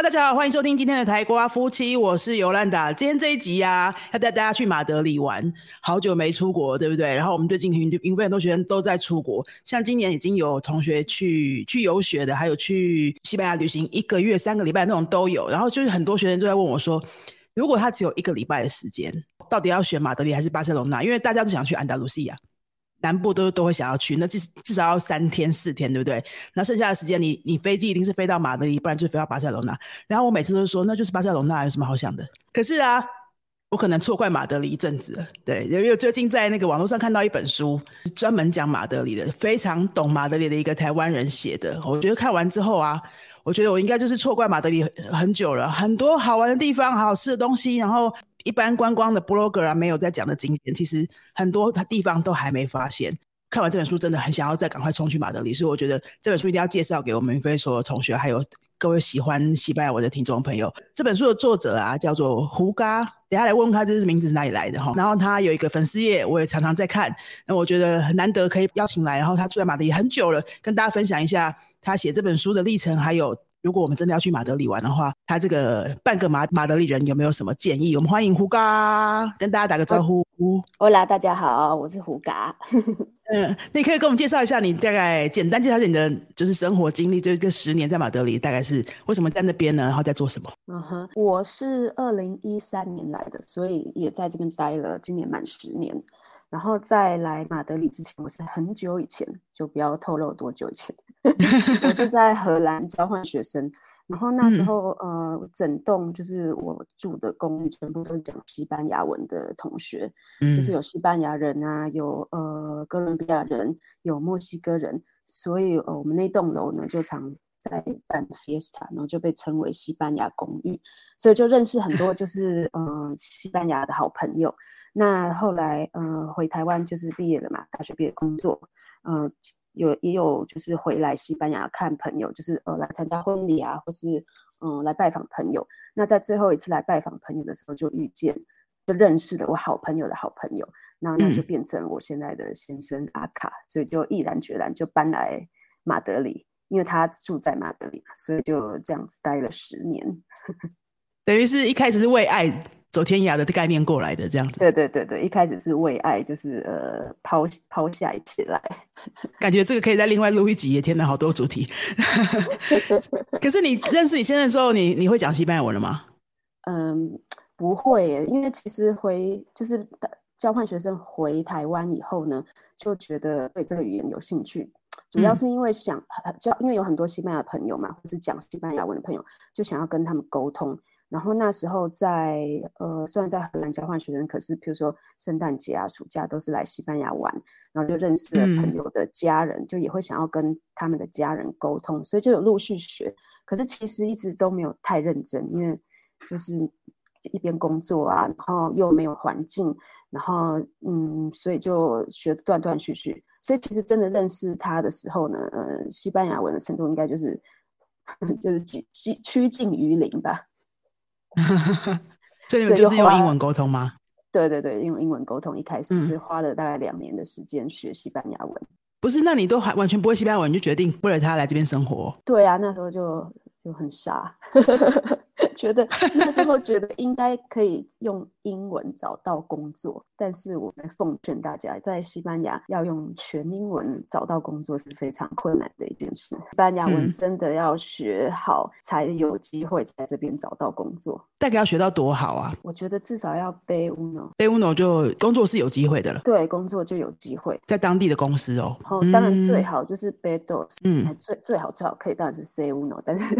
大家好，欢迎收听今天的台瓜夫妻，我是尤兰达。今天这一集呀、要带大家去马德里玩，好久没出国，对不对？然后我们最近因因为很多学生都在出国，像今年已经有同学去去游学的，还有去西班牙旅行一个月、三个礼拜那种都有。然后就是很多学生都在问我说，如果他只有一个礼拜的时间，到底要选马德里还是巴塞隆纳？因为大家都想去安达卢西亚。南部都都会想要去，那至至少要三天四天，对不对？那剩下的时间你，你飞机一定是飞到马德里，不然就飞到巴塞罗那。然后我每次都说，那就是巴塞罗那，有什么好想的？可是啊，我可能错怪马德里一阵子了。对，因为最近在那个网络上看到一本书，专门讲马德里的，非常懂马德里的一个台湾人写的。我觉得看完之后啊，我觉得我应该就是错怪马德里很久了，很多好玩的地方、好吃的东西，然后。一般观光的 blogger 啊，没有在讲的景点，其实很多地方都还没发现。看完这本书，真的很想要再赶快冲去马德里，所以我觉得这本书一定要介绍给我们云飞所有同学，还有各位喜欢西班牙文的听众朋友。这本书的作者啊，叫做胡嘎，等下来问问他这是名字是哪里来的哈。然后他有一个粉丝页，我也常常在看。那我觉得很难得可以邀请来，然后他住在马德里很久了，跟大家分享一下他写这本书的历程，还有。如果我们真的要去马德里玩的话，他这个半个马马德里人有没有什么建议？我们欢迎胡嘎跟大家打个招呼。Hola，大家好，我是胡嘎。嗯，你可以给我们介绍一下，你大概简单介绍一下你的就是生活经历，就是这十年在马德里大概是为什么在那边呢？然后在做什么？嗯哼，我是二零一三年来的，所以也在这边待了，今年满十年。然后在来马德里之前，我是很久以前，就不要透露多久以前。我是 在荷兰交换学生，然后那时候呃，整栋就是我住的公寓，全部都是讲西班牙文的同学，就是有西班牙人啊，有呃哥伦比亚人，有墨西哥人，所以呃我们那栋楼呢就常在办 fiesta，然后就被称为西班牙公寓，所以就认识很多就 是呃西班牙的好朋友。那后来呃回台湾就是毕业了嘛，大学毕业工作，嗯。有也有就是回来西班牙看朋友，就是呃来参加婚礼啊，或是嗯来拜访朋友。那在最后一次来拜访朋友的时候，就遇见就认识了我好朋友的好朋友，那那就变成我现在的先生阿卡，所以就毅然决然就搬来马德里，因为他住在马德里，所以就这样子待了十年。等于是一开始是为爱。走天涯的概念过来的这样子，对对对对，一开始是为爱，就是呃抛抛下一切来，感觉这个可以再另外录一集，也填了好多主题。可是你认识你现在的时候，你你会讲西班牙文了吗？嗯，不会，因为其实回就是交换学生回台湾以后呢，就觉得对这个语言有兴趣，主要是因为想交，因为有很多西班牙朋友嘛，或是讲西班牙文的朋友，就想要跟他们沟通。然后那时候在呃，虽然在荷兰交换学生，可是比如说圣诞节啊、暑假都是来西班牙玩，然后就认识了朋友的家人，就也会想要跟他们的家人沟通，所以就有陆续学。可是其实一直都没有太认真，因为就是一边工作啊，然后又没有环境，然后嗯，所以就学断断续续。所以其实真的认识他的时候呢，呃，西班牙文的程度应该就是 就是几几趋近于零吧。这个就是用英文沟通吗？对对对，用英文沟通。一开始是花了大概两年的时间学西班牙文。不是，那你都还完全不会西班牙文，你就决定为了他来这边生活？对啊，那时候就就很傻。觉得那时候觉得应该可以用英文找到工作，但是我们奉劝大家，在西班牙要用全英文找到工作是非常困难的一件事。西班牙文真的要学好，才有机会在这边找到工作。大概要学到多好啊？我觉得至少要背 uno，背 uno 就工作是有机会的了。对，工作就有机会在当地的公司哦。哦，当然最好就是背 dos，嗯，最最好最好可以当然是 say uno，但是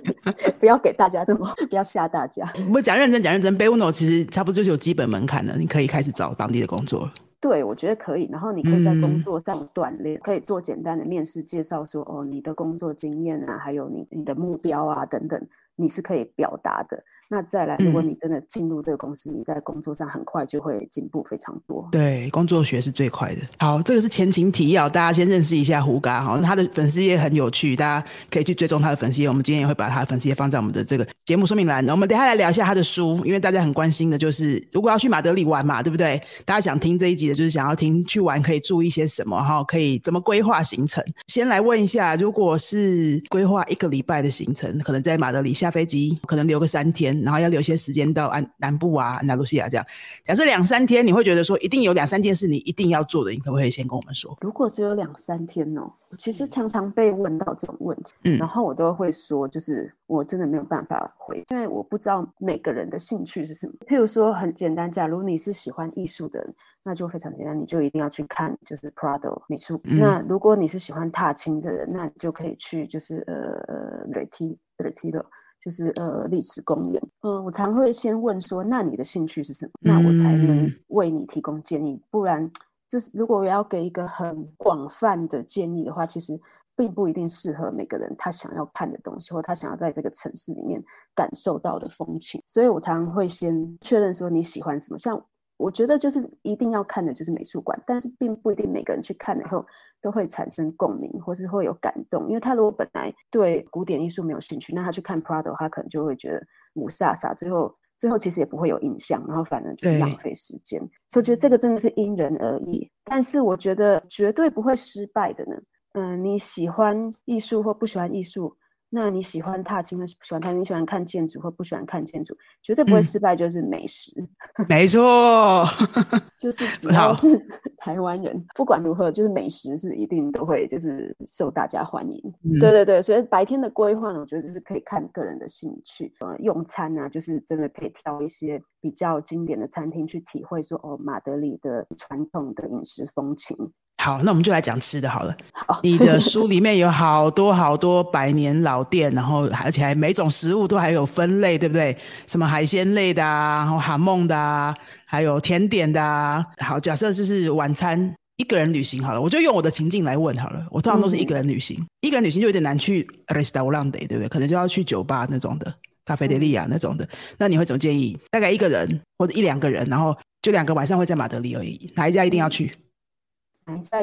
不要给大家这么。不要吓大家。我讲认真讲认真 b e Uno 其实差不多就是有基本门槛的，你可以开始找当地的工作。对，我觉得可以。然后你可以在工作上锻炼，可以做简单的面试介绍，说哦，你的工作经验啊，还有你你的目标啊等等，你是可以表达的。那再来，如果你真的进入这个公司，你在工作上很快就会进步非常多。对，工作学是最快的。好，这个是前情提要，大家先认识一下胡嘎哈，他的粉丝页很有趣，大家可以去追踪他的粉丝页。我们今天也会把他的粉丝页放在我们的这个节目说明栏。我们等下来聊一下他的书，因为大家很关心的就是，如果要去马德里玩嘛，对不对？大家想听这一集的，就是想要听去玩可以注意些什么哈，可以怎么规划行程。先来问一下，如果是规划一个礼拜的行程，可能在马德里下飞机，可能留个三天。然后要留一些时间到安南部啊、安达卢西亚这样。假设两三天，你会觉得说一定有两三件事你一定要做的，你可不可以先跟我们说？如果只有两三天哦，其实常常被问到这种问题，嗯，然后我都会说，就是我真的没有办法回，因为我不知道每个人的兴趣是什么。譬如说很简单，假如你是喜欢艺术的人，那就非常简单，你就一定要去看就是 Prado 美术。那如果你是喜欢踏青的人，那你就可以去就是呃呃 Reti Reti 的。就是呃历史公园，嗯，我常会先问说，那你的兴趣是什么？那我才能为你提供建议。不然，就是如果我要给一个很广泛的建议的话，其实并不一定适合每个人他想要看的东西，或他想要在这个城市里面感受到的风情。所以我常常会先确认说你喜欢什么，像。我觉得就是一定要看的就是美术馆，但是并不一定每个人去看了以后都会产生共鸣，或是会有感动。因为他如果本来对古典艺术没有兴趣，那他去看 Prado，他可能就会觉得五煞煞，最后最后其实也不会有印象，然后反正就是浪费时间。所以我觉得这个真的是因人而异，但是我觉得绝对不会失败的呢。嗯，你喜欢艺术或不喜欢艺术？那你喜欢踏青，喜欢踏？你喜欢看建筑，或不喜欢看建筑？绝对不会失败，就是美食。没错，就是只要是 台湾人，不管如何，就是美食是一定都会就是受大家欢迎。对对对，所以白天的规划呢，我觉得就是可以看个人的兴趣。呃，用餐呢，就是真的可以挑一些比较经典的餐厅去体会，说哦，马德里的传统的饮食风情。好，那我们就来讲吃的好了。好，你的书里面有好多好多百年老店，然后而且还每种食物都还有分类，对不对？什么海鲜类的啊，然后韩梦的啊，还有甜点的啊。好，假设就是晚餐一个人旅行好了，我就用我的情境来问好了。我通常都是一个人旅行，一个人旅行就有点难去 restaurant，对不对？可能就要去酒吧那种的，咖啡德利亚那种的。那你会怎么建议？大概一个人或者一两个人，然后就两个晚上会在马德里而已，哪一家一定要去？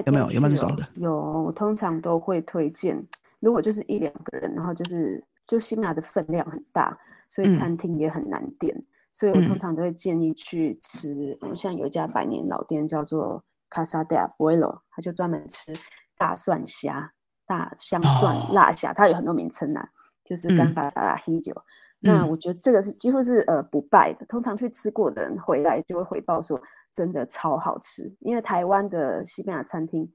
有没有有没有这种的？有，我通常都会推荐。如果就是一两个人，然后就是就西班牙的分量很大，所以餐厅也很难点，所以我通常都会建议去吃。像有一家百年老店叫做 Casa de Abuelo，他就专门吃大蒜虾、大香蒜辣虾，它有很多名称呐，就是干巴沙拉黑酒。那我觉得这个是几乎是呃不败的，通常去吃过的人回来就会回报说。真的超好吃，因为台湾的西班牙餐厅，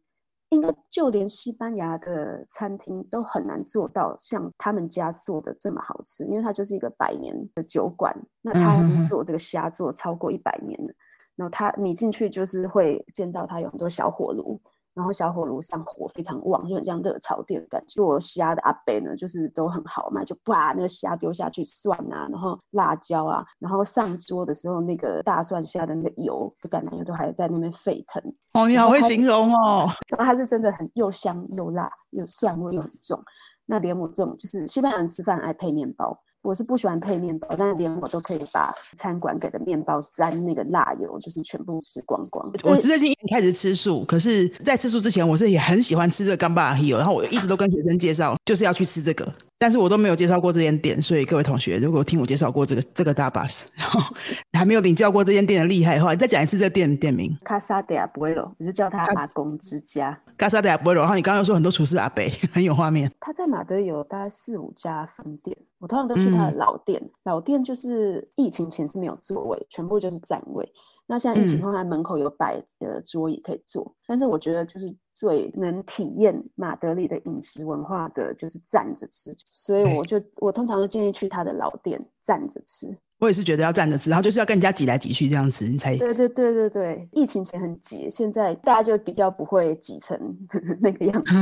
应该就连西班牙的餐厅都很难做到像他们家做的这么好吃，因为它就是一个百年的酒馆，那他已经做这个虾做超过一百年了，然后他你进去就是会见到他有很多小火炉。然后小火炉上火非常旺，就很像热炒店的感觉。我虾的阿伯呢，就是都很好嘛，就把那个虾丢下去，蒜啊，然后辣椒啊，然后上桌的时候，那个大蒜虾的那个油，橄榄油都还在那边沸腾。哦，你好会形容哦。然后它是真的很又香又辣，又蒜味又很重。那连我这种就是西班牙人吃饭爱配面包。我是不喜欢配面包，但是连我都可以把餐馆给的面包沾那个辣油，就是全部吃光光。我最近开始吃素，可是在吃素之前，我是也很喜欢吃这个干巴油，然后我一直都跟学生介绍，就是要去吃这个。但是我都没有介绍过这间店，所以各位同学，如果听我介绍过这个这个大巴士，然后还没有领教过这间店的厉害的话，你再讲一次这个店店名。卡萨迪亚布罗，我就叫他阿公之家。卡萨迪亚布罗，然后你刚刚又说很多厨师阿伯，很有画面。他在马德有大概四五家分店，我通常都去他的老店。老店就是疫情前是没有座位，全部就是站位。那现在疫情后，他门口有摆呃桌椅可以坐，但是我觉得就是最能体验马德里的饮食文化的，就是站着吃，所以我就我通常都建议去他的老店站着吃。我也是觉得要站着吃，然后就是要跟人家挤来挤去这样子，你才对对对对对。疫情前很挤，现在大家就比较不会挤成 那个样子，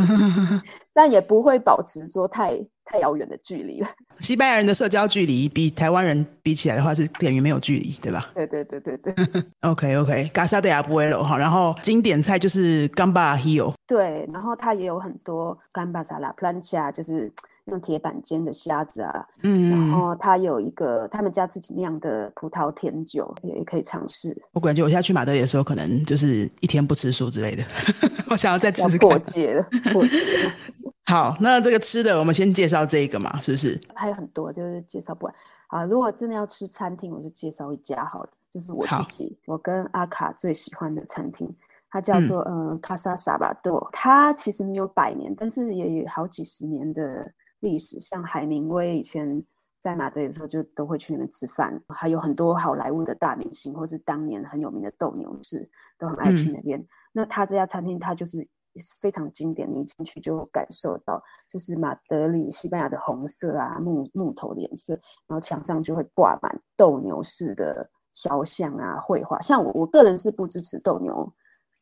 但也不会保持说太太遥远的距离了。西班牙人的社交距离比台湾人比起来的话，是等于没有距离，对吧？对对对对对。OK OK，Gasa de Abuelo 哈，然后经典菜就是 Gamba 对，然后它也有很多 Gamba 沙拉 plancha，就是 用铁板煎的虾子啊，嗯，然后它有一个他们家自己酿的葡萄甜酒，也也可以尝试。我感觉我现在去马德里的时候，可能就是一天不吃素之类的，我想要再吃要吃看。破戒了，破戒了。好，那这个吃的，我们先介绍这个嘛，是不是？还有很多就是介绍不完啊。如果真的要吃餐厅，我就介绍一家好了，就是我自己我跟阿卡最喜欢的餐厅，它叫嗯做、呃卡萨萨巴多。它其实没有百年，但是也有好几十年的历史。像海明威以前在马德里的时候，就都会去那边吃饭，还有很多好莱坞的大明星，或是当年很有名的斗牛士，都很爱去嗯那边。那他这家餐厅，它就是是非常经典，你一进去就感受到，就是马德里西班牙的红色啊，木木头的颜色，然后墙上就会挂满斗牛士的肖像啊、绘画。像我我个人是不支持斗牛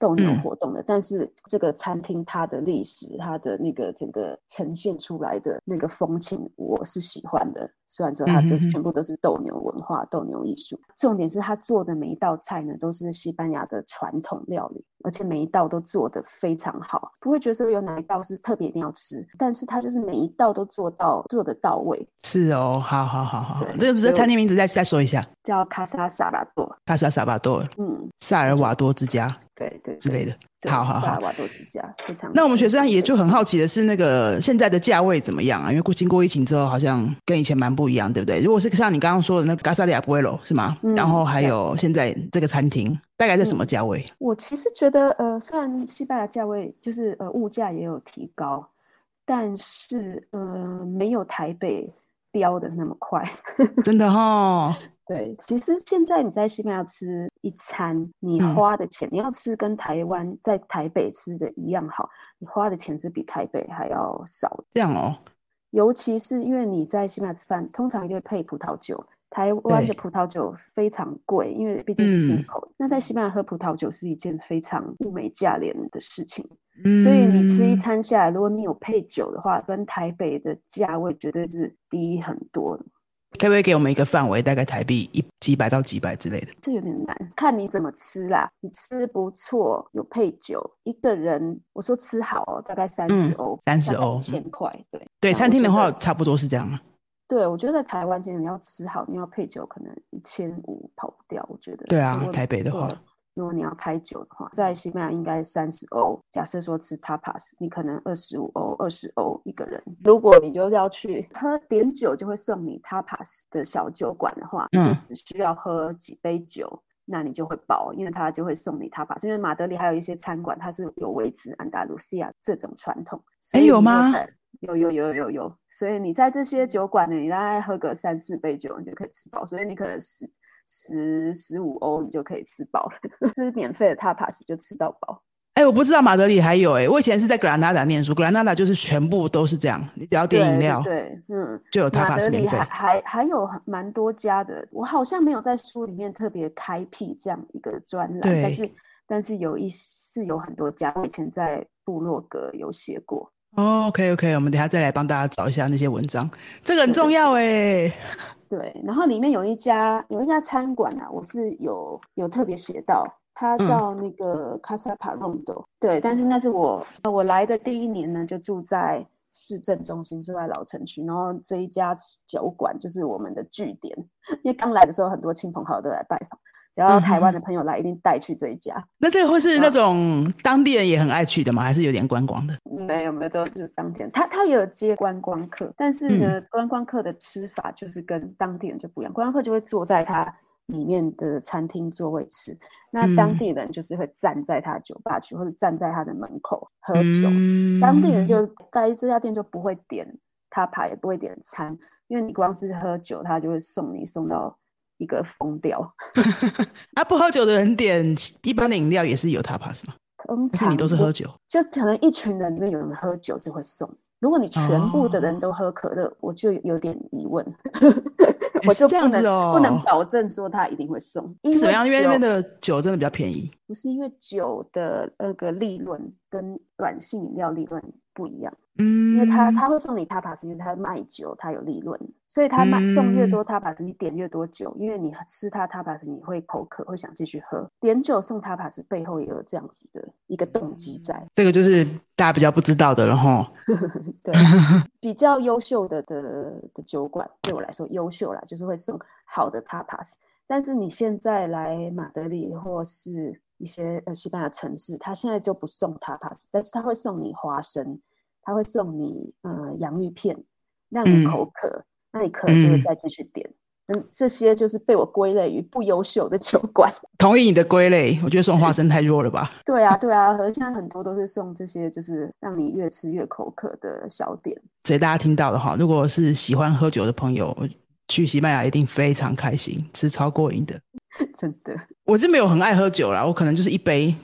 斗牛嗯。活动的，但是这个餐厅它的历史、它的那个整个呈现出来的那个风情，我是喜欢的。虽然说它就是全部都是斗牛文化、斗牛艺术，重点是他做的每一道菜呢，都是西班牙的传统料理，而且每一道都做得非常好，不会觉得说有哪一道是特别一定要吃，但是它就是每一道都做到做得到位，是哦，好好好好，对这个这餐厅名字再再说一下，叫卡萨萨巴多。卡萨萨巴多嗯，萨尔瓦多之家对对之类的。好好好瓦多之家非常。那我们学生也就很好奇的是，那个现在的价位怎么样啊？因为过经过疫情之后，好像跟以前蛮不一样，对不对？如果是像你刚刚说的那个 Abuelo 是吗？嗯然后还有现在这个餐厅，大概在什么价位？我其实觉得，呃，虽然西班牙价位就是呃物价也有提高，但是呃没有台北飙的那么快。真的哈、对，其实现在你在西班牙吃一餐，你嗯花的钱，你要吃跟台湾在台北吃的一样好，你花的钱是比台北还要少的。这样哦，尤其是因为你在西班牙吃饭，通常一定会配葡萄酒。台湾的葡萄酒非常贵，因为毕竟是进嗯口的。那在西班牙喝葡萄酒是一件非常物美价廉的事情，嗯所以你吃一餐下来，如果你有配酒的话，跟台北的价位绝对是低很多的。可不可以给我们一个范围，大概台币一几百到几百之类的？这有点难，看你怎么吃啦。你吃不错，有配酒，一个人我说吃好哦，大概三十嗯欧，三十欧一千块。对对，餐厅的话差不多是这样啊。对，我觉得台湾其实你要吃好，你要配酒，可能一千五跑不掉。我觉得，对啊台北的话对如果你要开酒的话，在西班牙应该三十欧。假设说吃 tapas，你可能二十五欧、二十欧一个人。如果你就要去喝点酒，就会送你 tapas 的小酒馆的话，就嗯只需要喝几杯酒。那你就会饱，因为他就会送你 tapas。因为马德里还有一些餐馆，它是有维持安达卢西亚这种传统。所以你诶有吗？有有有有有，所以你在这些酒馆呢，你大概喝个三四杯酒，你就可以吃饱。所以你可能十十十五欧，你就可以吃饱了。这是免费的 tapas，就吃到饱。哎，我不知道马德里还有哎、我以前是在格兰纳达念书，格兰纳达就是全部都是这样，你只要点饮料对，对嗯，就有 tapas 免费。还还有蛮多家的，我好像没有在书里面特别开辟这样一个专栏，但是但是有一是有很多家，我以前在部落格有写过。哦，OK OK，我们等下再来帮大家找一下那些文章，这个很重要哎。对，然后里面有一家有一家餐馆啊，我是有有特别写到，它嗯叫那个 Casa Parondo。对，但是那是我我来的第一年呢，就住在市政中心，住在老城区，然后这一家酒馆就是我们的据点，因为刚来的时候很多亲朋好友都来拜访，只要台湾的朋友来，一定带去这一家。那这个会是那种当地人也很爱去的吗？还是有点观光的？没有没有，都就是当天，他他也有接观光客，但是呢，观光客的吃法就是跟当地人就不一样，观光客就会坐在他里面的餐厅座位吃，那当嗯。地人就是会站在他酒吧区或者站在他的门口喝酒，嗯。当地人就该这家店就不会点他牌，也不会点餐，因为你光是喝酒，他就会送你送到一个疯掉。啊，不喝酒的人点一般的饮料也是有 tapas 吗？通还是你都是喝酒？就可能一群人里面有人喝酒就会送。如果你全部的人哦都喝可乐，我就有点疑问，我就这样子就不能、不能哦保证说他一定会送。因是怎么样？因为那边的酒真的比较便宜。不是因为酒的那个利润跟软性饮料利润不一样。嗯，因为他他会送你 tapas，因为他卖酒，他有利润，所以他卖送越多 tapas，你点越多酒，因为你吃他 tapas，你会口渴，会想继续喝。点酒送 tapas 背后也有这样子的一个动机在。这个就是大家比较不知道的了哈。对，比较优秀的的的酒馆对我来说优秀啦，就是会送好的 tapas。但是你现在来马德里或是一些呃西班牙城市，他现在就不送 tapas，但是他会送你花生。他会送你呃洋芋片，让你口渴，那你渴就会再继续点。嗯，这些就是被我归类于不优秀的酒馆。同意你的归类，我觉得送花生太弱了吧？对啊，对啊，而现在很多都是送这些，就是让你越吃越口渴的小点。所以大家听到的哈，如果是喜欢喝酒的朋友，去西班牙一定非常开心，吃超过瘾的。真的，我是没有很爱喝酒啦，我可能就是一杯，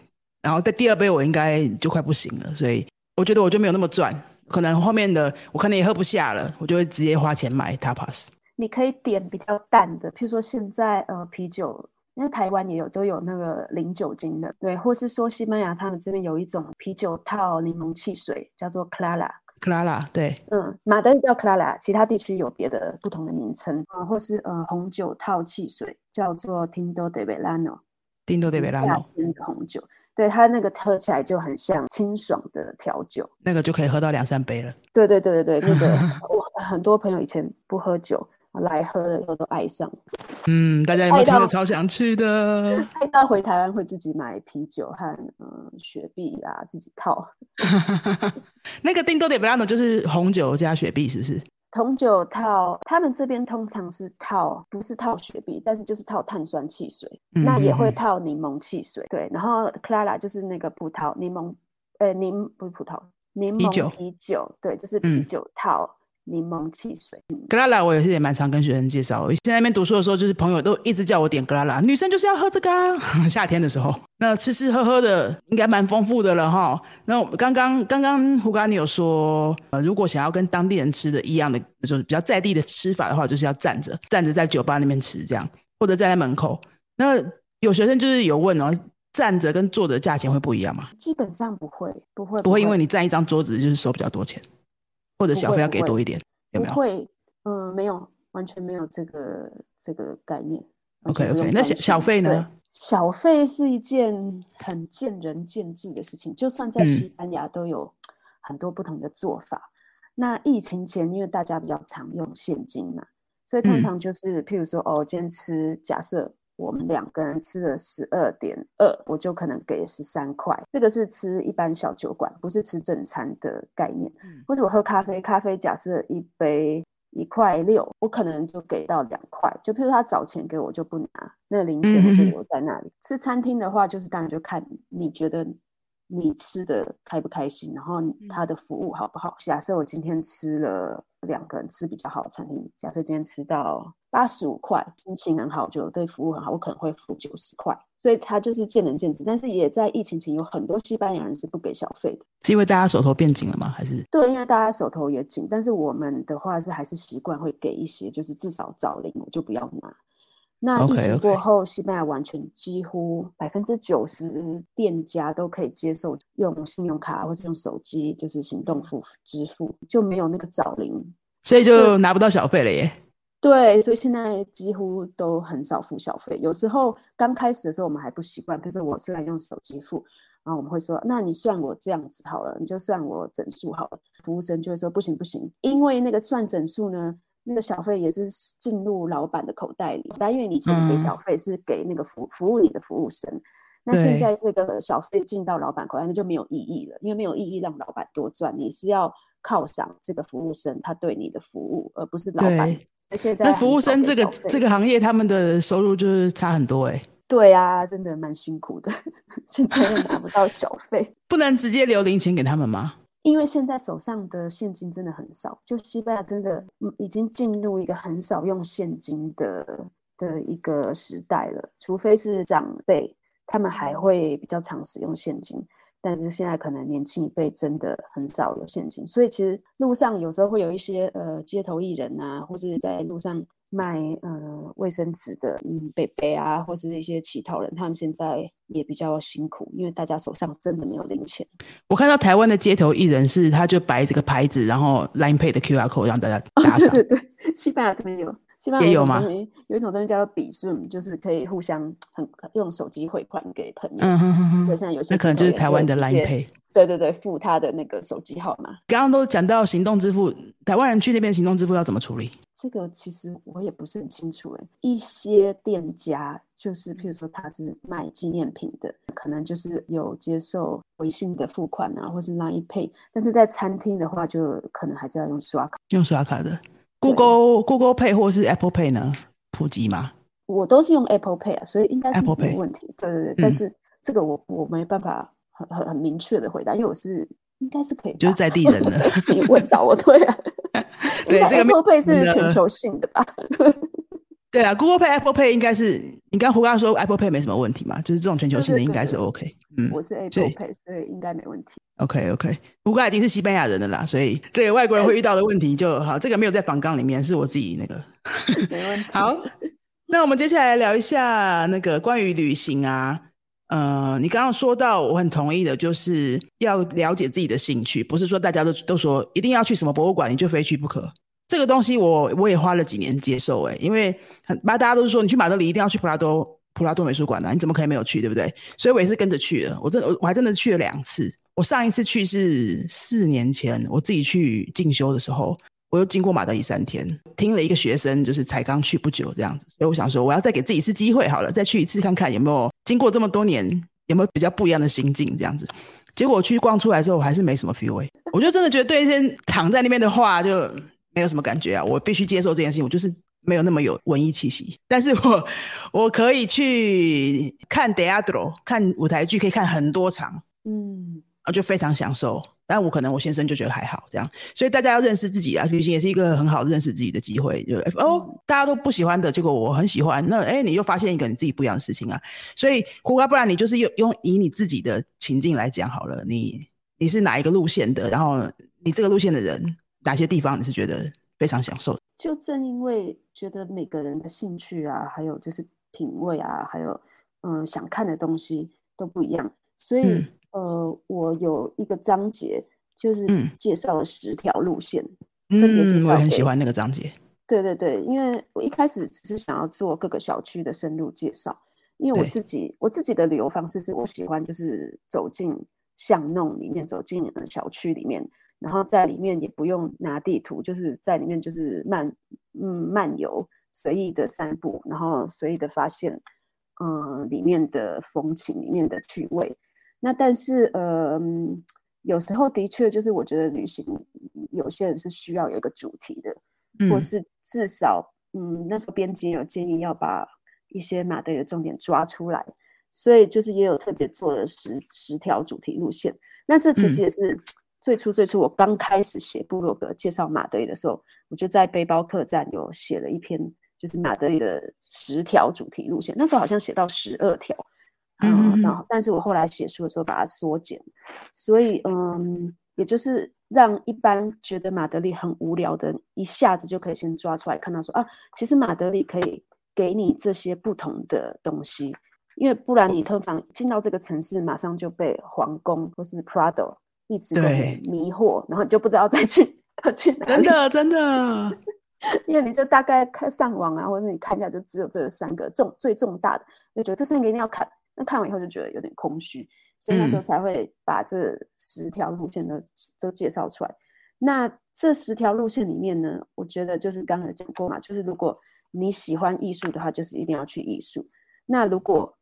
然后在第二杯我应该就快不行了，所以。我觉得我就没有那么赚，可能后面的我可能也喝不下了，我就会直接花钱买 tapas。你可以点比较淡的，譬如说现在呃啤酒，因为台湾也有都有那个零酒精的，对，或是说西班牙他们这边有一种啤酒套柠檬汽水，叫做 Clara。Clara，对，嗯，马德里叫 Clara，其他地区有别的不同的名称啊，或是呃红酒套汽水叫做 Tinto de Verano。Tinto de Verano。夏天的红酒。对它那个喝起来就很像清爽的调酒，那个就可以喝到两三杯了。对对对对对，那个 我很多朋友以前不喝酒来喝了以后都爱上。嗯，大家有没有超想去的？爱到回台湾会自己买啤酒和嗯雪碧啊，自己套。那个丁多迪布拉诺就是红酒加雪碧，是不是？红酒套，他们这边通常是套，不是套雪碧，但是就是套碳酸汽水，那也会套柠檬汽水。对，然后 Clara 就是那个葡萄柠檬，呃，柠不是葡萄，柠檬啤酒，对，就是啤酒套。柠檬汽水，格拉拉我有些也蛮常跟学生介绍。现在那边读书的时候，就是朋友都一直叫我点格拉拉，女生就是要喝这个。夏天的时候，那吃吃喝喝的应该蛮丰富的了哈。那刚刚刚刚胡哥你有说，呃，如果想要跟当地人吃的一样的，就是比较在地的吃法的话，就是要站着站着在酒吧那边吃这样，或者站在门口。那有学生就是有问哦，站着跟坐着价钱会不一样吗？基本上不会，不会，不会，因为你占一张桌子就是收比较多钱。或者小费要给多一点，有没有？会，嗯，没有，完全没有这个这个概念。OK OK，那小小费呢？小费是一件很见仁见智的事情，就算在西班牙都有很多不同的做法。那疫情前，因为大家比较常用现金嘛，所以通常就是，譬如说，哦，今天吃，假设。我们两个人吃了十二点二，我就可能给十三块。这个是吃一般小酒馆，不是吃正餐的概念。或者我喝咖啡，咖啡假设一杯一块六，我可能就给到两块。就譬如他找钱给我，就不拿那零钱就留在那里。吃餐厅的话，就是当然就看你觉得你吃的开不开心，然后他的服务好不好。假设我今天吃了。两个人吃比较好的餐厅，假设今天吃到八十五块，心情很好，就对服务很好，我可能会付九十块，所以他就是见仁见智。但是也在疫情前有很多西班牙人是不给小费的，是因为大家手头变紧了吗？还是对，因为大家手头也紧。但是我们的话是还是习惯会给一些，就是至少找零，我就不要拿。那疫情过后，西班牙完全几乎百分之九十店家都可以接受用信用卡或者用手机，就是行动付支付，就没有那个找零，所以就拿不到小费了耶。对，所以现在几乎都很少付小费。有时候刚开始的时候我们还不习惯，比如说我虽然用手机付，然后我们会说，那你算我这样子好了，你就算我整数好了。服务生就会说不行不行，因为那个算整数呢。那个小费也是进入老板的口袋里，但因为你以前给小费是给那个服服务你的服务生，那现在这个小费进到老板口袋，那就没有意义了，因为没有意义让老板多赚，你是要犒赏这个服务生他对你的服务，而不是老板。现在那服务生这个这个行业，他们的收入就是差很多哎。对啊，真的蛮辛苦的，现在又拿不到小费，不能直接留零钱给他们吗？因为现在手上的现金真的很少，就西班牙真的已经进入一个很少用现金的的一个时代了，除非是长辈，他们还会比较常使用现金，但是现在可能年轻一辈真的很少有现金，所以其实路上有时候会有一些呃街头艺人啊，或是在路上卖呃卫生纸的，嗯，北北啊，或是一些乞讨人，他们现在也比较辛苦，因为大家手上真的没有零钱。我看到台湾的街头艺人是，他就摆这个牌子，然后 Line Pay 的 QR code 让大家打赏。对对 对，西班牙这边有，西班牙也有吗？有一种东西叫做比顺，就是可以互相很用手机汇款给朋友。嗯哼哼哼。对，现在有些那可能就是台湾的 Line Pay。对对对，付他的那个手机号码。刚刚都讲到行动支付，台湾人去那边行动支付要怎么处理？这个其实我也不是很清楚哎。一些店家就是，譬如说他是卖纪念品的，可能就是有接受微信的付款啊，或是 Line Pay。但是在餐厅的话，就可能还是要用刷卡。用刷卡的，Google Google Pay 或是 Apple Pay 呢？普及吗？我都是用 Apple Pay 啊，所以应该是没问题。对对对，但是这个我我没办法。很很很明确的回答，因为我是应该是可以，就是在地人的。你问到我，对啊，对这个 Apple Pay 是全球性的吧？对啊，Google Pay、Apple Pay 应该是你刚胡刚说 Apple Pay 没什么问题嘛？就是这种全球性的应该是 OK。嗯，我是 Apple Pay，所以应该没问题。OK OK，胡刚已经是西班牙人的啦，所以这个外国人会遇到的问题就好。这个没有在访纲里面，是我自己那个没问 题。好，那我们接下来聊一下那个关于旅行啊。呃，你刚刚说到，我很同意的，就是要了解自己的兴趣，不是说大家都都说一定要去什么博物馆，你就非去不可。这个东西我我也花了几年接受，哎，因为很大家都是说你去马德里一定要去普拉多普拉多美术馆的，你怎么可以没有去，对不对？所以我也是跟着去了，我真我我还真的去了两次。我上一次去是四年前，我自己去进修的时候。我又经过马德里三天，听了一个学生，就是才刚去不久这样子，所以我想说，我要再给自己一次机会好了，再去一次看看有没有经过这么多年有没有比较不一样的心境这样子。结果去逛出来之后，我还是没什么 feel。我就真的觉得对一些躺在那边的话就没有什么感觉啊。我必须接受这件事情，我就是没有那么有文艺气息。但是我我可以去看 deatro，看舞台剧，可以看很多场，嗯，啊，就非常享受。但我可能我先生就觉得还好这样，所以大家要认识自己啊，旅行也是一个很好认识自己的机会。就哦，大家都不喜欢的结果我很喜欢，那哎，你又发现一个你自己不一样的事情啊。所以胡瓜，不然你就是用用以你自己的情境来讲好了，你你是哪一个路线的？然后你这个路线的人，哪些地方你是觉得非常享受？就正因为觉得每个人的兴趣啊，还有就是品味啊，还有嗯想看的东西都不一样，所以。呃，我有一个章节，就是介绍了十条路线，分别介绍。我很喜欢那个章节。对对对，因为我一开始只是想要做各个小区的深入介绍，因为我自己我自己的旅游方式是我喜欢就是走进巷弄里面，走进小区里面，然后在里面也不用拿地图，就是在里面就是漫嗯漫游，随意的散步，然后随意的发现嗯里面的风情，里面的趣味。那但是呃，有时候的确就是我觉得旅行有些人是需要有一个主题的，或是至少嗯那时候编辑有建议要把一些马德里的重点抓出来，所以就是也有特别做了十十条主题路线。那这其实也是最初最初我刚开始写部落格介绍马德里的时候，我就在背包客栈有写了一篇就是马德里的十条主题路线，那时候好像写到十二条。嗯，然后，但是我后来写书的时候把它缩减，所以，嗯，也就是让一般觉得马德里很无聊的，一下子就可以先抓出来看到说啊，其实马德里可以给你这些不同的东西，因为不然你通常进到这个城市，马上就被皇宫或是 Prado 一直迷惑，然后你就不知道再去要去哪里。真的，真的，因为你就大概看上网啊，或者你看一下，就只有这三个重最重大的，就觉得这三个一定要看。那看完以后就觉得有点空虚，所以那时候才会把这十条路线都都介绍出来。那这十条路线里面呢，我觉得就是刚才讲过嘛，就是如果你喜欢艺术的话，就是一定要去艺术。那如果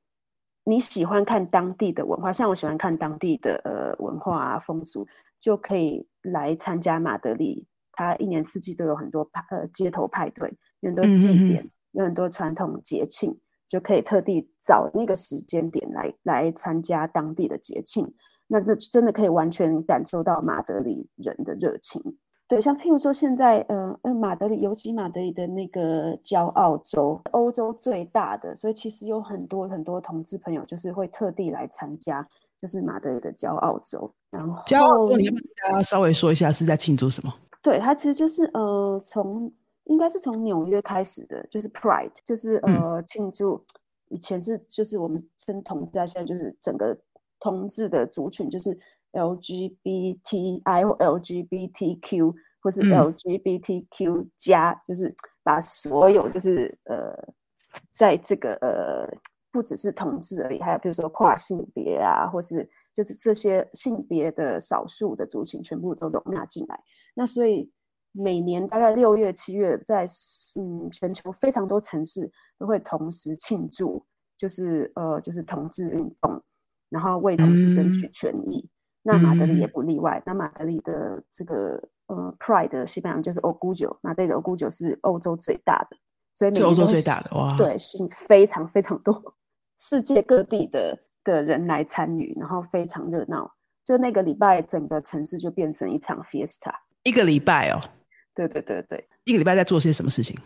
你喜欢看当地的文化，像我喜欢看当地的呃文化啊风俗，就可以来参加马德里。它一年四季都有很多派呃街头派对，有很多祭典，有很多传统节庆。就可以特地找那个时间点来来参加当地的节庆，那这真的可以完全感受到马德里人的热情。对，像譬如说现在，呃呃，马德里，尤其马德里的那个骄傲州，欧洲最大的，所以其实有很多很多同志朋友就是会特地来参加，就是马德里的骄傲州。然后，骄傲州，你跟大家稍微说一下是在庆祝什么？对，它其实就是呃从。应该是从纽约开始的，就是 Pride，就是呃庆祝。以前是就是我们称同志，现在就是整个同志的族群，就是 LGBTI 或 LGBTQ 或是 LGBTQ 加，就是把所有就是呃，在这个呃不只是同志而已，还有比如说跨性别啊，或是就是这些性别的少数的族群，全部都容纳进来。那所以。每年大概六月、七月，在嗯全球非常多城市都会同时庆祝，就是呃就是同志运动，然后为同志争取权益。那马德里也不例外。那马德里的这个呃 Pride 的西班牙就是 Orgullo，马德里的 Orgullo 是欧洲最大的，所以欧洲最大的哇，对，是非常非常多世界各地的的人来参与，然后非常热闹。就那个礼拜，整个城市就变成一场 Fiesta，一个礼拜哦。对对对对，一个礼拜在做些什么事情？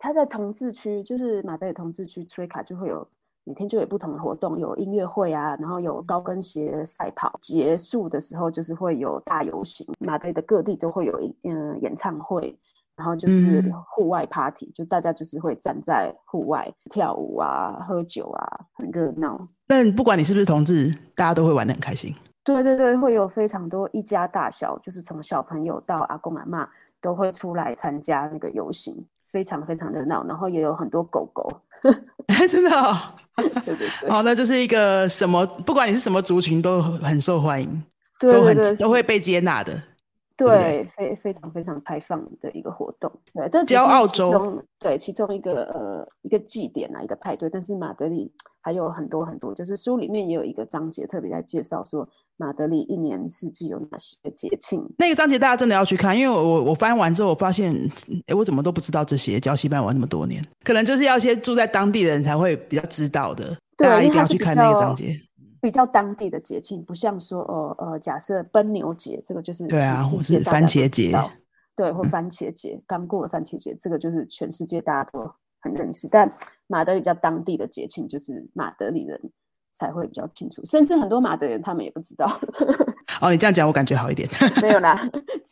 他在同志区，就是马德里同志区 c a 就会有每天就有不同的活动，有音乐会啊，然后有高跟鞋赛跑，结束的时候就是会有大游行，马德里的各地都会有嗯演唱会，然后就是户外 party，就大家就是会站在户外跳舞啊、喝酒啊，很热闹。但不管你是不是同志，大家都会玩的很开心。对对对，会有非常多一家大小，就是从小朋友到阿公阿妈。都会出来参加那个游行，非常非常热闹，然后也有很多狗狗，真的，对对对，好，那就是一个什么，不管你是什么族群，都很受欢迎，都很都会被接纳的。对，非非常非常开放的一个活动。对，这只是澳洲对其中一个呃一个祭典啊，一个派对。但是马德里还有很多很多，就是书里面也有一个章节特别在介绍说马德里一年四季有哪些节庆。那个章节大家真的要去看，因为我我我翻完之后，我发现哎，我怎么都不知道这些。教西班牙那么多年，可能就是要些住在当地的人才会比较知道的。大家一定要去看那个章节。比较当地的节庆，不像说呃呃，假设奔牛节，这个就是对啊，或是番茄节，对，或番茄节刚过了番茄节，这个就是全世界大家都很认识。但马德里比较当地的节庆，就是马德里人。才会比较清楚，甚至很多马德人他们也不知道。哦，你这样讲我感觉好一点。没有啦，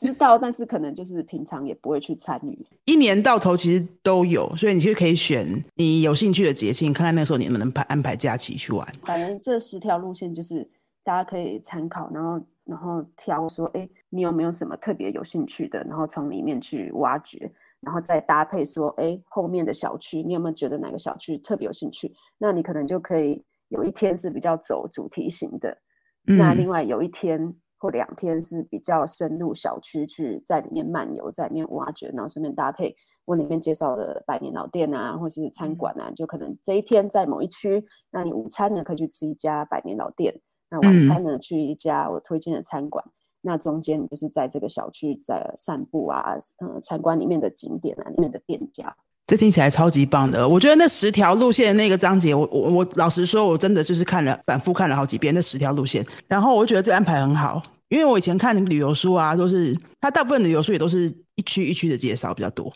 知道，但是可能就是平常也不会去参与。一年到头其实都有，所以你就可以选你有兴趣的节庆，看看那时候你能不能排安排假期去玩。反正这十条路线就是大家可以参考，然后然后挑说，哎，你有没有什么特别有兴趣的，然后从里面去挖掘，然后再搭配说，哎，后面的小区你有没有觉得哪个小区特别有兴趣？那你可能就可以。有一天是比较走主题型的，那另外有一天或两天是比较深入小区去在里面漫游，在里面挖掘，然后顺便搭配我里面介绍的百年老店啊，或是餐馆啊，就可能这一天在某一区，那你午餐呢可以去吃一家百年老店，那晚餐呢去一家我推荐的餐馆，那中间就是在这个小区在散步啊，嗯，参观里面的景点啊，里面的店家。这听起来超级棒的，我觉得那十条路线那个章节，我我我老实说，我真的就是看了反复看了好几遍那十条路线，然后我觉得这安排很好，因为我以前看旅游书啊，都是它大部分旅游书也都是一区一区的介绍比较多。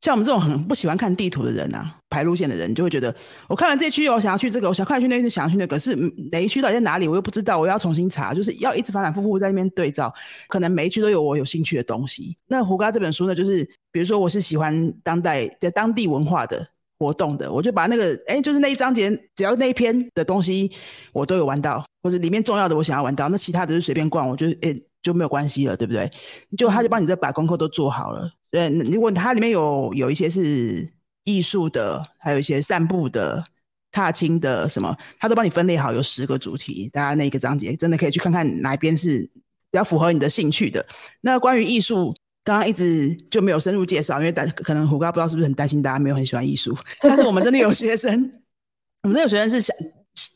像我们这种很不喜欢看地图的人啊，排路线的人，就会觉得我看完这区，我想要去这个，我想看去那区，想要去那个，是哪一区到底在哪里，我又不知道，我要重新查，就是要一直反反复复在那边对照，可能每一区都有我有兴趣的东西。那胡嘎这本书呢，就是比如说我是喜欢当代在当地文化的活动的，我就把那个哎，就是那一章节，只要那一篇的东西我都有玩到，或者里面重要的我想要玩到，那其他的就随便逛，我就哎。就没有关系了，对不对？就他就帮你这把功课都做好了。对，如果它里面有有一些是艺术的，还有一些散步的、踏青的什么，他都帮你分类好，有十个主题。大家那个章节真的可以去看看哪一边是比较符合你的兴趣的。那关于艺术，刚刚一直就没有深入介绍，因为担可能胡哥不知道是不是很担心大家没有很喜欢艺术，但是我们真的有学生，我们真的有学生是想。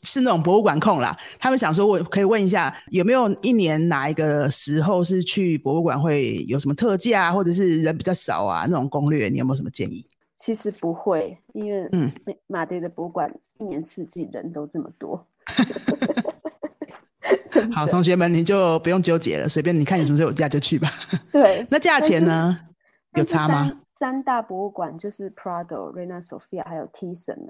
是那种博物馆控啦，他们想说，我可以问一下，有没有一年哪一个时候是去博物馆会有什么特价，或者是人比较少啊？那种攻略，你有没有什么建议？其实不会，因为嗯，马德的博物馆一年四季人都这么多。好，同学们，你就不用纠结了，随便你看你什么时候有假就去吧。对，那价钱呢？有差吗？三大博物馆就是 Prado、Reina Sofia 还有 Thyssen。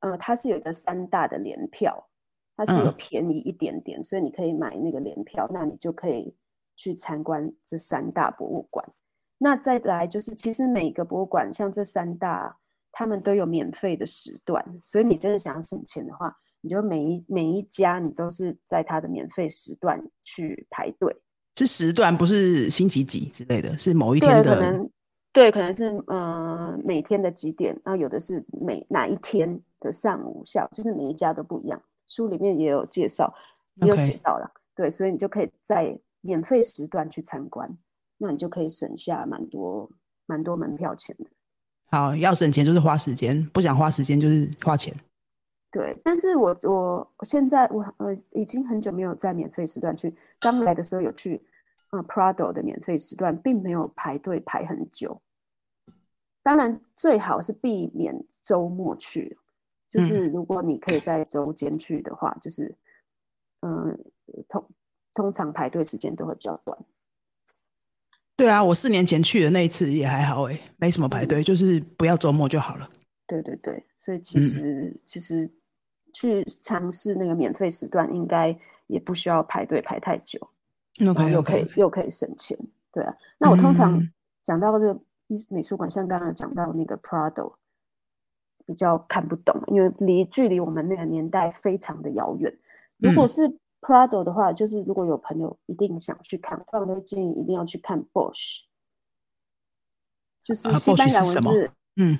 呃，它是有一个三大的联票，它是有便宜一点点，所以你可以买那个联票，那你就可以去参观这三大博物馆。那再来就是，其实每个博物馆像这三大，他们都有免费的时段，所以你真的想要省钱的话，你就每一每一家你都是在它的免费时段去排队。是时段，不是星期几之类的，是某一，天的。可能对，可能是呃每天的几点，然后有的是每哪一天的上午、下午，就是每一家都不一样。书里面也有介绍，也有写到了。对，所以你就可以在免费时段去参观，那你就可以省下蛮多蛮多门票钱的。好，要省钱就是花时间，不想花时间就是花钱。对，但是我我我现在我呃已经很久没有在免费时段去，刚来的时候有去，呃 Prado 的免费时段，并没有排队排很久。当然最好是避免周末去，就是如果你可以在周间去的话，就是嗯、呃通通常排队时间都会比较短。对啊，我四年前去的那一次也还好诶，没什么排队，就是不要周末就好了。对对对，所以其嗯实、其实去尝试那个免费时段，应该也不需要排队排太久。然后 OK 又可以又可以省钱，对啊。那我通常嗯讲到这个美术馆，像刚刚讲到那个 Prado，比较看不懂，因为离距离我们那个年代非常的遥远。如果嗯。是 Prado 的话，就是如果有朋友一定想去看，通常都会建议一定要去看 Bosch，就是啊西班牙文是嗯。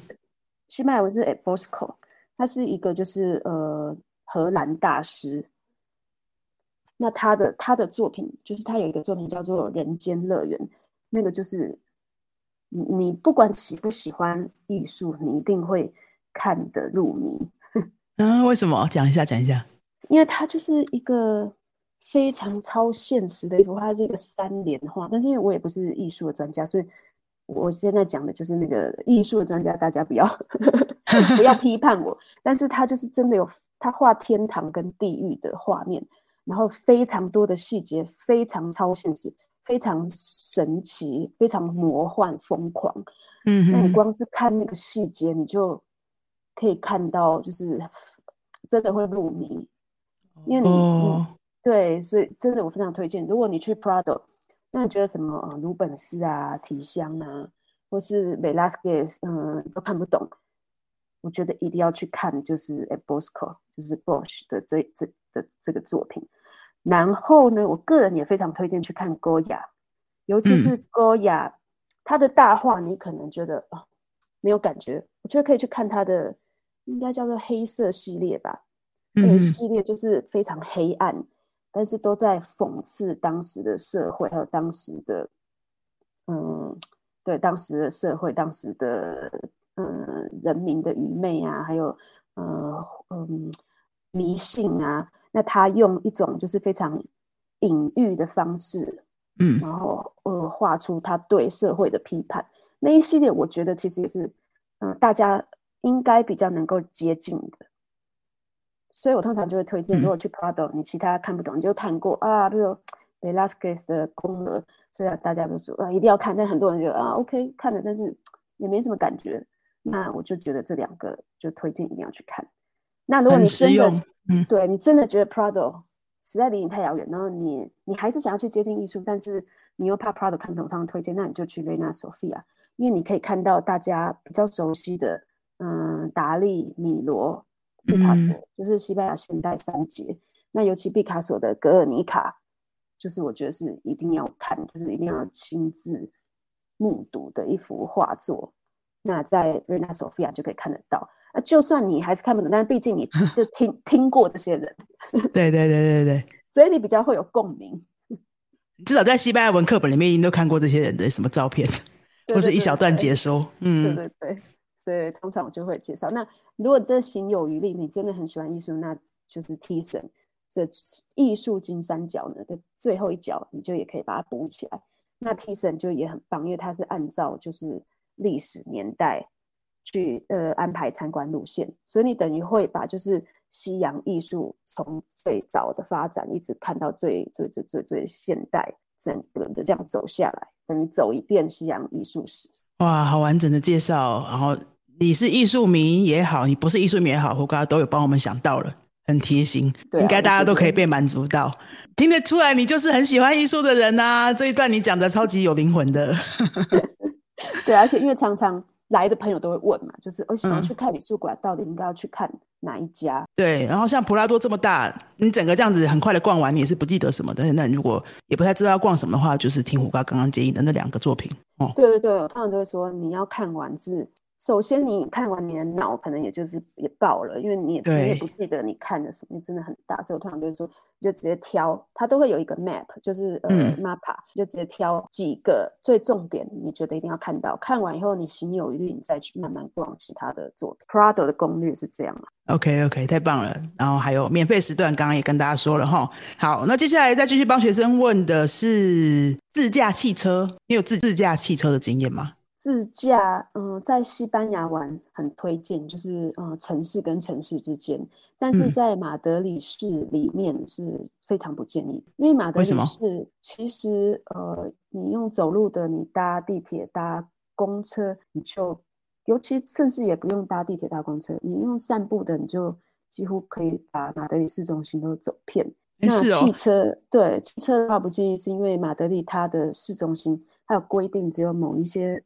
西班牙文是 e Bosco，他是一个就是呃荷兰大师。那他的他的作品就是他有一个作品叫做《人间乐园》，那个就是你你不管喜不喜欢艺术，你一定会看得入迷，嗯、为什么？讲一下，讲一下。因为它就是一个非常超现实的一幅画，它是一个三联画。但是因为我也不是艺术的专家，所以我现在讲的就是那个艺术的专家，大家不要 不要批判我。但是他就是真的有他画天堂跟地狱的画面，然后非常多的细节，非常超现实，非常神奇，非常魔幻疯狂。嗯，那你光是看那个细节，你就可以看到，就是真的会入迷，因为你、哦你对，所以真的我非常推荐。如果你去 Prado，那你觉得什么呃鲁本斯啊、提香啊，或是 Velasquez，嗯，都看不懂，我觉得一定要去看，就是 e Bosco，就是 Bosch 的这这的这个作品。然后呢，我个人也非常推荐去看 Goya，尤其是 Goya，、他的大画你可能觉得啊、没有感觉，我觉得可以去看他的，应该叫做黑色系列吧。那个系列就是非常黑暗，但是都在讽刺当时的社会，还有当时的，嗯，对当时的社会，当时的嗯人民的愚昧啊，还有呃嗯迷信啊。那他用一种就是非常隐喻的方式，嗯然后呃画出他对社会的批判。那一系列我觉得其实也是，嗯、大家应该比较能够接近的。所以我通常就会推荐，嗯如果去 Prado，你其他看不懂，你就看过啊，比如 Velasquez 的《宫娥》，虽然大家都说啊一定要看，但很多人觉得啊 OK 看了，但是也没什么感觉。那我就觉得这两个就推荐一定要去看。那如果你真的嗯对你真的觉得 Prado 实在离你太遥远，然后你你还是想要去接近艺术，但是你又怕 Prado 看不懂，方推荐，那你就去 Reina Sofia，因为你可以看到大家比较熟悉的，嗯，达利、米罗、毕卡索，嗯就是西班牙现代三杰。那尤其毕卡索的《格尔尼卡》，就是我觉得是一定要看，就是一定要亲自目睹的一幅画作。那在瑞纳索菲亚就可以看得到。那就算你还是看不懂，但是毕竟你 就听听过这些人，对对对对对，所以你比较会有共鸣，至少在西班牙文课本里面一定都看过这些人的什么照片，或是一小段解说。对嗯，对对对，所以通常我就会介绍。那如果这行有余力，你真的很喜欢艺术，那就是 T 神这艺术金三角呢的最后一角，你就也可以把它补起来。那 T 神就也很棒，因为它是按照就是历史年代去呃安排参观路线，所以你等于会把就是西洋艺术从最早的发展一直看到最最最最最现代，整个的这样走下来，等于走一遍西洋艺术史。哇，好完整的介绍。然后你是艺术迷也好，你不是艺术迷也好，胡刚都有帮我们想到了，很贴心，对啊应该大家都可以被满足到。听得出来，你就是很喜欢艺术的人呐、这一段你讲的超级有灵魂的。对，而且因为常常来的朋友都会问嘛，就是我喜欢去看美术馆，到底应该要去看哪一家？对，然后像普拉多这么大，你整个这样子很快的逛完，你也是不记得什么的。那如果也不太知道要逛什么的话，就是听胡瓜刚刚建议的那两个作品哦。对对对，我通常都会说你要看完是。首先，你看完你的脑可能也就是也爆了，因为你也你也不记得你看的什么，真的很大。所以我通常就是说，就直接挑，它都会有一个 map，就是呃 map，就直接挑几个最重点，你觉得一定要看到。看完以后，你心有余力，你再去慢慢逛其他的作品。Prado 的攻略是这样啊。OK OK，太棒了。然后还有免费时段，刚刚也跟大家说了哈。好，那接下来再继续帮学生问的是自驾汽车，你有自自驾汽车的经验吗？自驾，嗯，在西班牙玩很推荐，就是嗯，城市跟城市之间，但是在马德里市里面是非常不建议，因为马德里市其实呃，你用走路的，你搭地铁、搭公车，你就尤其甚至也不用搭地铁、搭公车，你用散步的，你就几乎可以把马德里市中心都走遍。那汽车对汽车的话不建议，是因为马德里它的市中心它有规定，只有某一些。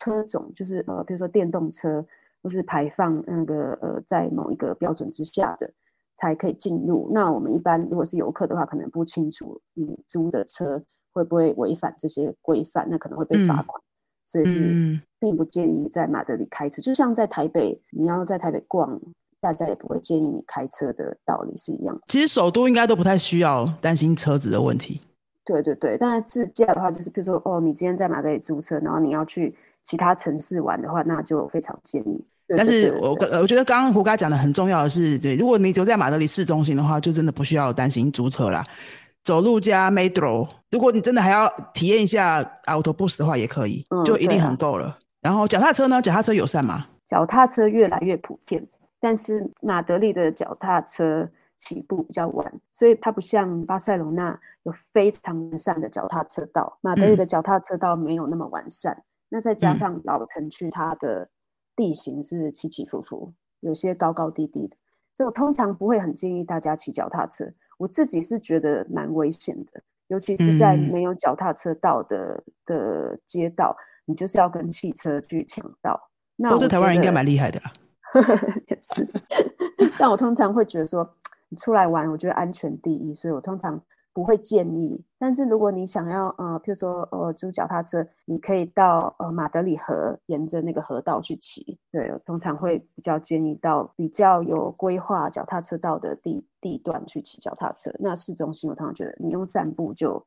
车种就是呃，比如说电动车，或是排放那个呃，在某一个标准之下的才可以进入。那我们一般如果是游客的话，可能不清楚你租的车会不会违反这些规范，那可能会被罚款。所以是并不建议在马德里开车。就像在台北，你要在台北逛，大家也不会建议你开车的道理是一样。其实首都应该都不太需要担心车子的问题。对对对，但是自驾的话，就是比如说哦，你今天在马德里租车，然后你要去。其他城市玩的话，那就非常建议。但是我我觉得刚刚胡哥讲的很重要的是，对，如果你就在马德里市中心的话，就真的不需要担心租车啦，走路加 metro。如果你真的还要体验一下 autobus 的话，也可以，就一定很够了。然后脚踏车呢？脚踏车友善吗？脚踏车越来越普遍，但是马德里的脚踏车起步比较晚，所以它不像巴塞罗那有非常完善的脚踏车道，马德里的脚踏车道没有那么完善。那再加上老城区，它的地形是起起伏伏，有些高高低低的，所以我通常不会很建议大家骑脚踏车。我自己是觉得蛮危险的，尤其是在没有脚踏车道的的街道，你就是要跟汽车去抢道。那这台湾人应该蛮厉害的啦。也是，但我通常会觉得说，你出来玩，我觉得安全第一，所以我通常。不会建议，但是如果你想要，呃，譬如说，呃，租脚踏车，你可以到呃马德里河，沿着那个河道去骑。对，通常会比较建议到比较有规划脚踏车道的地地段去骑脚踏车。那市中心，我通常觉得你用散步就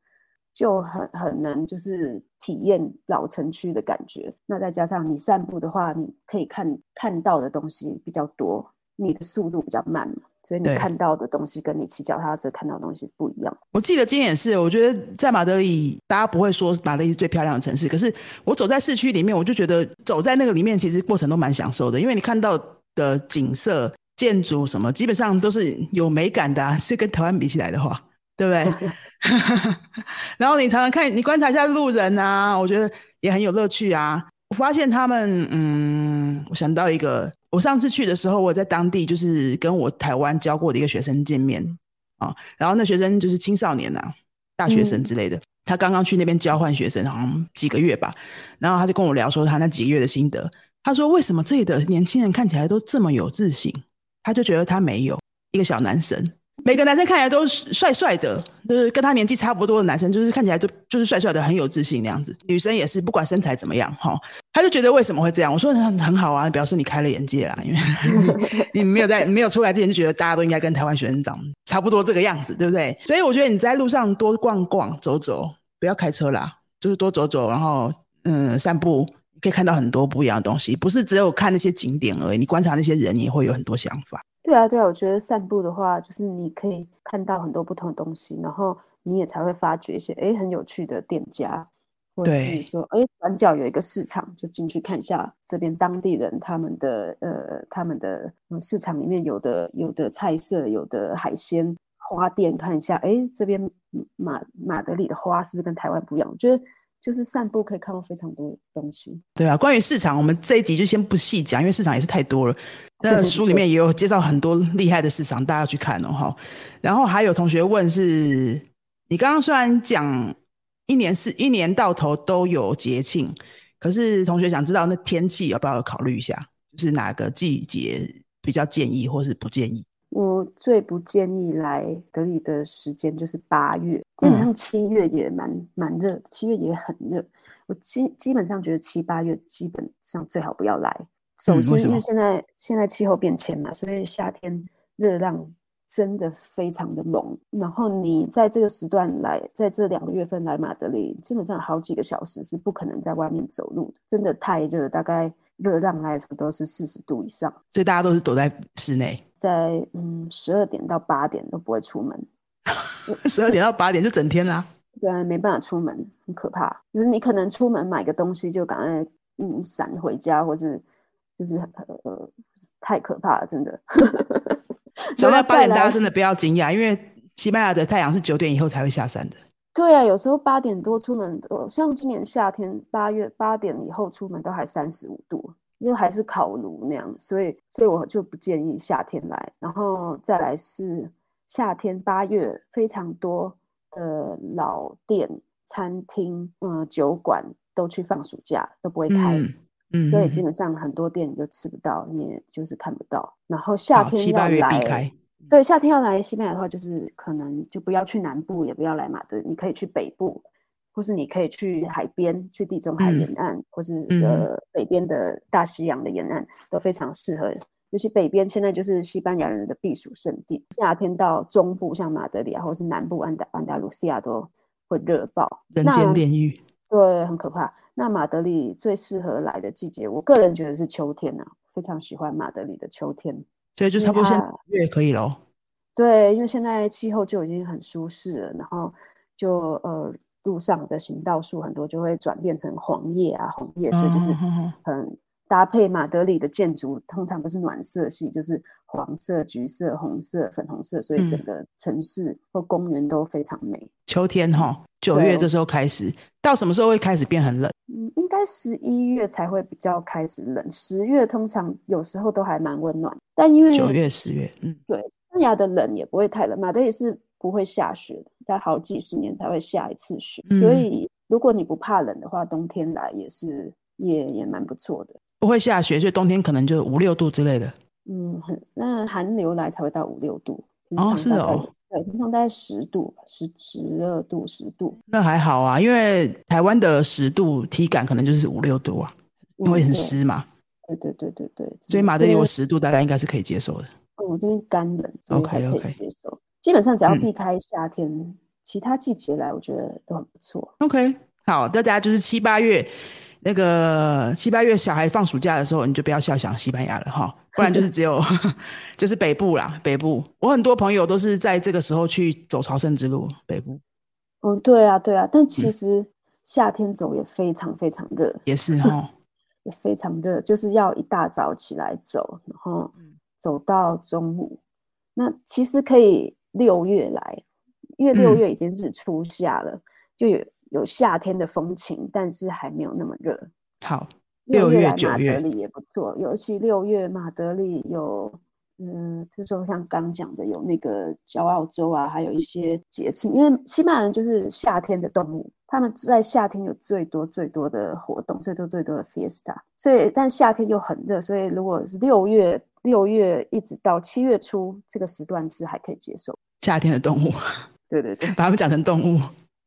就很很能就是体验老城区的感觉。那再加上你散步的话，你可以看看到的东西比较多，你的速度比较慢嘛。所以你看到的东西跟你骑脚踏车看到的东西不一样。我记得今天也是，我觉得在马德里，大家不会说马德里是最漂亮的城市，可是我走在市区里面，我就觉得走在那个里面，其实过程都蛮享受的，因为你看到的景色、建筑什么，基本上都是有美感的，是跟台湾比起来的话，对不对？然后你常常看，你观察一下路人啊，我觉得也很有乐趣啊。我发现他们，嗯，我想到一个。我上次去的时候，我在当地就是跟我台湾教过的一个学生见面啊，然后那学生就是青少年呐，大学生之类的，他刚刚去那边交换学生，好像几个月吧，然后他就跟我聊说他那几个月的心得，他说为什么这里的年轻人看起来都这么有自信，他就觉得他没有一个小男生。每个男生看起来都是帅帅的，就是跟他年纪差不多的男生，就是看起来就就是帅帅的，很有自信那样子。女生也是，不管身材怎么样，哈，他就觉得为什么会这样？我说很很好啊，表示你开了眼界啦，因为 你没有在没有出来之前就觉得大家都应该跟台湾学生长差不多这个样子，对不对？所以我觉得你在路上多逛逛、走走，不要开车啦，就是多走走，然后嗯散步，可以看到很多不一样的东西，不是只有看那些景点而已，你观察那些人，也会有很多想法。对啊，对啊，我觉得散步的话，就是你可以看到很多不同的东西，然后你也才会发掘一些哎很有趣的店家，或是说哎转角有一个市场，就进去看一下这边当地人他们的呃他们的市场里面有的有的菜色，有的海鲜花店，看一下哎这边马马德里的花是不是跟台湾不一样？我觉得。就是散步可以看到非常多东西。对啊，关于市场，我们这一集就先不细讲，因为市场也是太多了。那书里面也有介绍很多厉害的市场，大家要去看哦哈。然后还有同学问是，你刚刚虽然讲一年是一年到头都有节庆，可是同学想知道那天气要不要考虑一下，就是哪个季节比较建议，或是不建议？我最不建议来德里的时间就是八月，基本上七月也蛮蛮热，七月也很热。我基基本上觉得七八月基本上最好不要来。首先，因为现在现在气候变迁嘛，所以夏天热浪真的非常的猛。然后你在这个时段来，在这两个月份来马德里，基本上好几个小时是不可能在外面走路的，真的太热，大概热浪来说都是四十度以上，所以大家都是躲在室内。在嗯，十二点到八点都不会出门，十二点到八点就整天啦。对啊，没办法出门，很可怕。就是你可能出门买个东西，就赶快嗯闪回家，或是就是呃太可怕了，真的。走到八点，大家真的不要惊讶，因为西班牙的太阳是九点以后才会下山的。对啊，有时候八点多出门，像今年夏天八月八点以后出门都还三十五度。因为还是烤炉那样，所以所以我就不建议夏天来。然后再来是夏天八月，非常多的老店、餐厅、嗯酒馆都去放暑假，都不会开，嗯，所以基本上很多店你就吃不到，你也就是看不到。然后夏天要来，对，夏天要来西班牙的话，就是可能就不要去南部，也不要来马德，你可以去北部。或是你可以去海边，去地中海沿岸，或是呃北边的大西洋的沿岸，都非常适合。尤其北边现在就是西班牙人的避暑胜地，夏天到中部像马德里啊，或是南部安达安达卢西亚都会热爆，人间炼狱。对，很可怕。那马德里最适合来的季节，我个人觉得是秋天呐，非常喜欢马德里的秋天。所以就差不多现在月可以喽。对，因为现在气候就已经很舒适了，然后就呃。路上的行道树很多就会转变成黄叶啊红叶，所以就是很搭配马德里的建筑，通常都是暖色系，就是黄色、橘色、红色、粉红色，所以整个城市或公园都非常美。秋天哈，九月这时候开始，到什么时候会开始变很冷？嗯，应该十一月才会比较开始冷，十月通常有时候都还蛮温暖，但因为九月、十月，嗯，对，西牙的冷也不会太冷，马德里是。不会下雪的，在好几十年才会下一次雪，所以如果你不怕冷的话，冬天来也是也也蛮不错的。不会下雪，所以冬天可能就五六度之类的。嗯，很那寒流来才会到五六度。哦，是哦，对，平常大概十度，十十二度，十度。那还好啊，因为台湾的十度体感可能就是五六度啊，因为很湿嘛。对对对对对。所以马德里我十度大概应该是可以接受的。我这边干冷，OK OK，接受。基本上只要避开夏天，其他季节来，我觉得都很不错。OK，好，大家就是七八月那个七八月小孩放暑假的时候，你就不要笑想西班牙了哈，不然就是只有就是北部啦，北部。我很多朋友都是在这个时候去走朝圣之路，北部。嗯，对啊，对啊，但其实夏天走也非常非常热，也是哈，也非常热，就是要一大早起来走，然后走到中午。那其实可以。六月来，因为六月已经是初夏了，就有有夏天的风情，但是还没有那么热。好，六月来马德里也不错，尤其六月马德里有，嗯，比如说像刚讲的有那个骄傲周啊，还有一些节庆。因为西班牙人就是夏天的动物，他们在夏天有最多最多的活动，最多最多的 fiesta。所以，但夏天又很热，所以如果是六月。六月一直到七月初这个时段是还可以接受。夏天的动物，对对对，把它们讲成动物，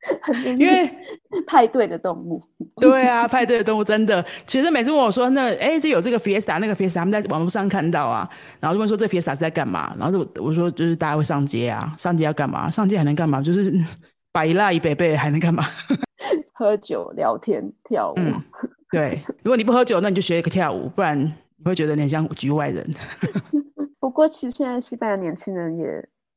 因为 派对的动物。对啊，派对的动物真的，其实每次问我说，那哎，这有这个 fiesta，那个 fiesta，他们在网络上看到啊，然后就问说这 fiesta 是在干嘛？然后我我说就是大家会上街啊，上街要干嘛？上街还能干嘛？就是 摆一蜡一杯杯还能干嘛？喝酒、聊天、跳舞。对，如果你不喝酒，那你就学一个跳舞，不然。你会觉得有点像局外人。不过，其实现在西班牙年轻人也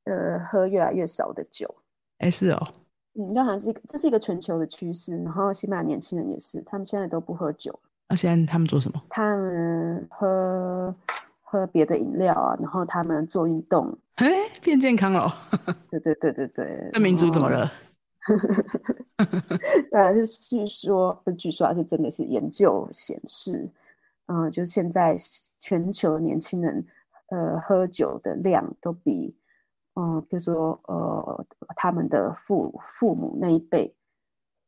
呃喝越来越少的酒。哎，是哦。嗯，这好像是一个，这是一个全球的趋势。然后，西班牙年轻人也是，他们现在都不喝酒。那现在他们做什么？他们喝喝别的饮料啊，然后他们做运动。哎，变健康了。对对对对对。那民族怎么了？对，是据说，据说还是真的是研究显示。嗯，就现在全球年轻人，呃，喝酒的量都比，嗯，比如说，呃，他们的父父母那一辈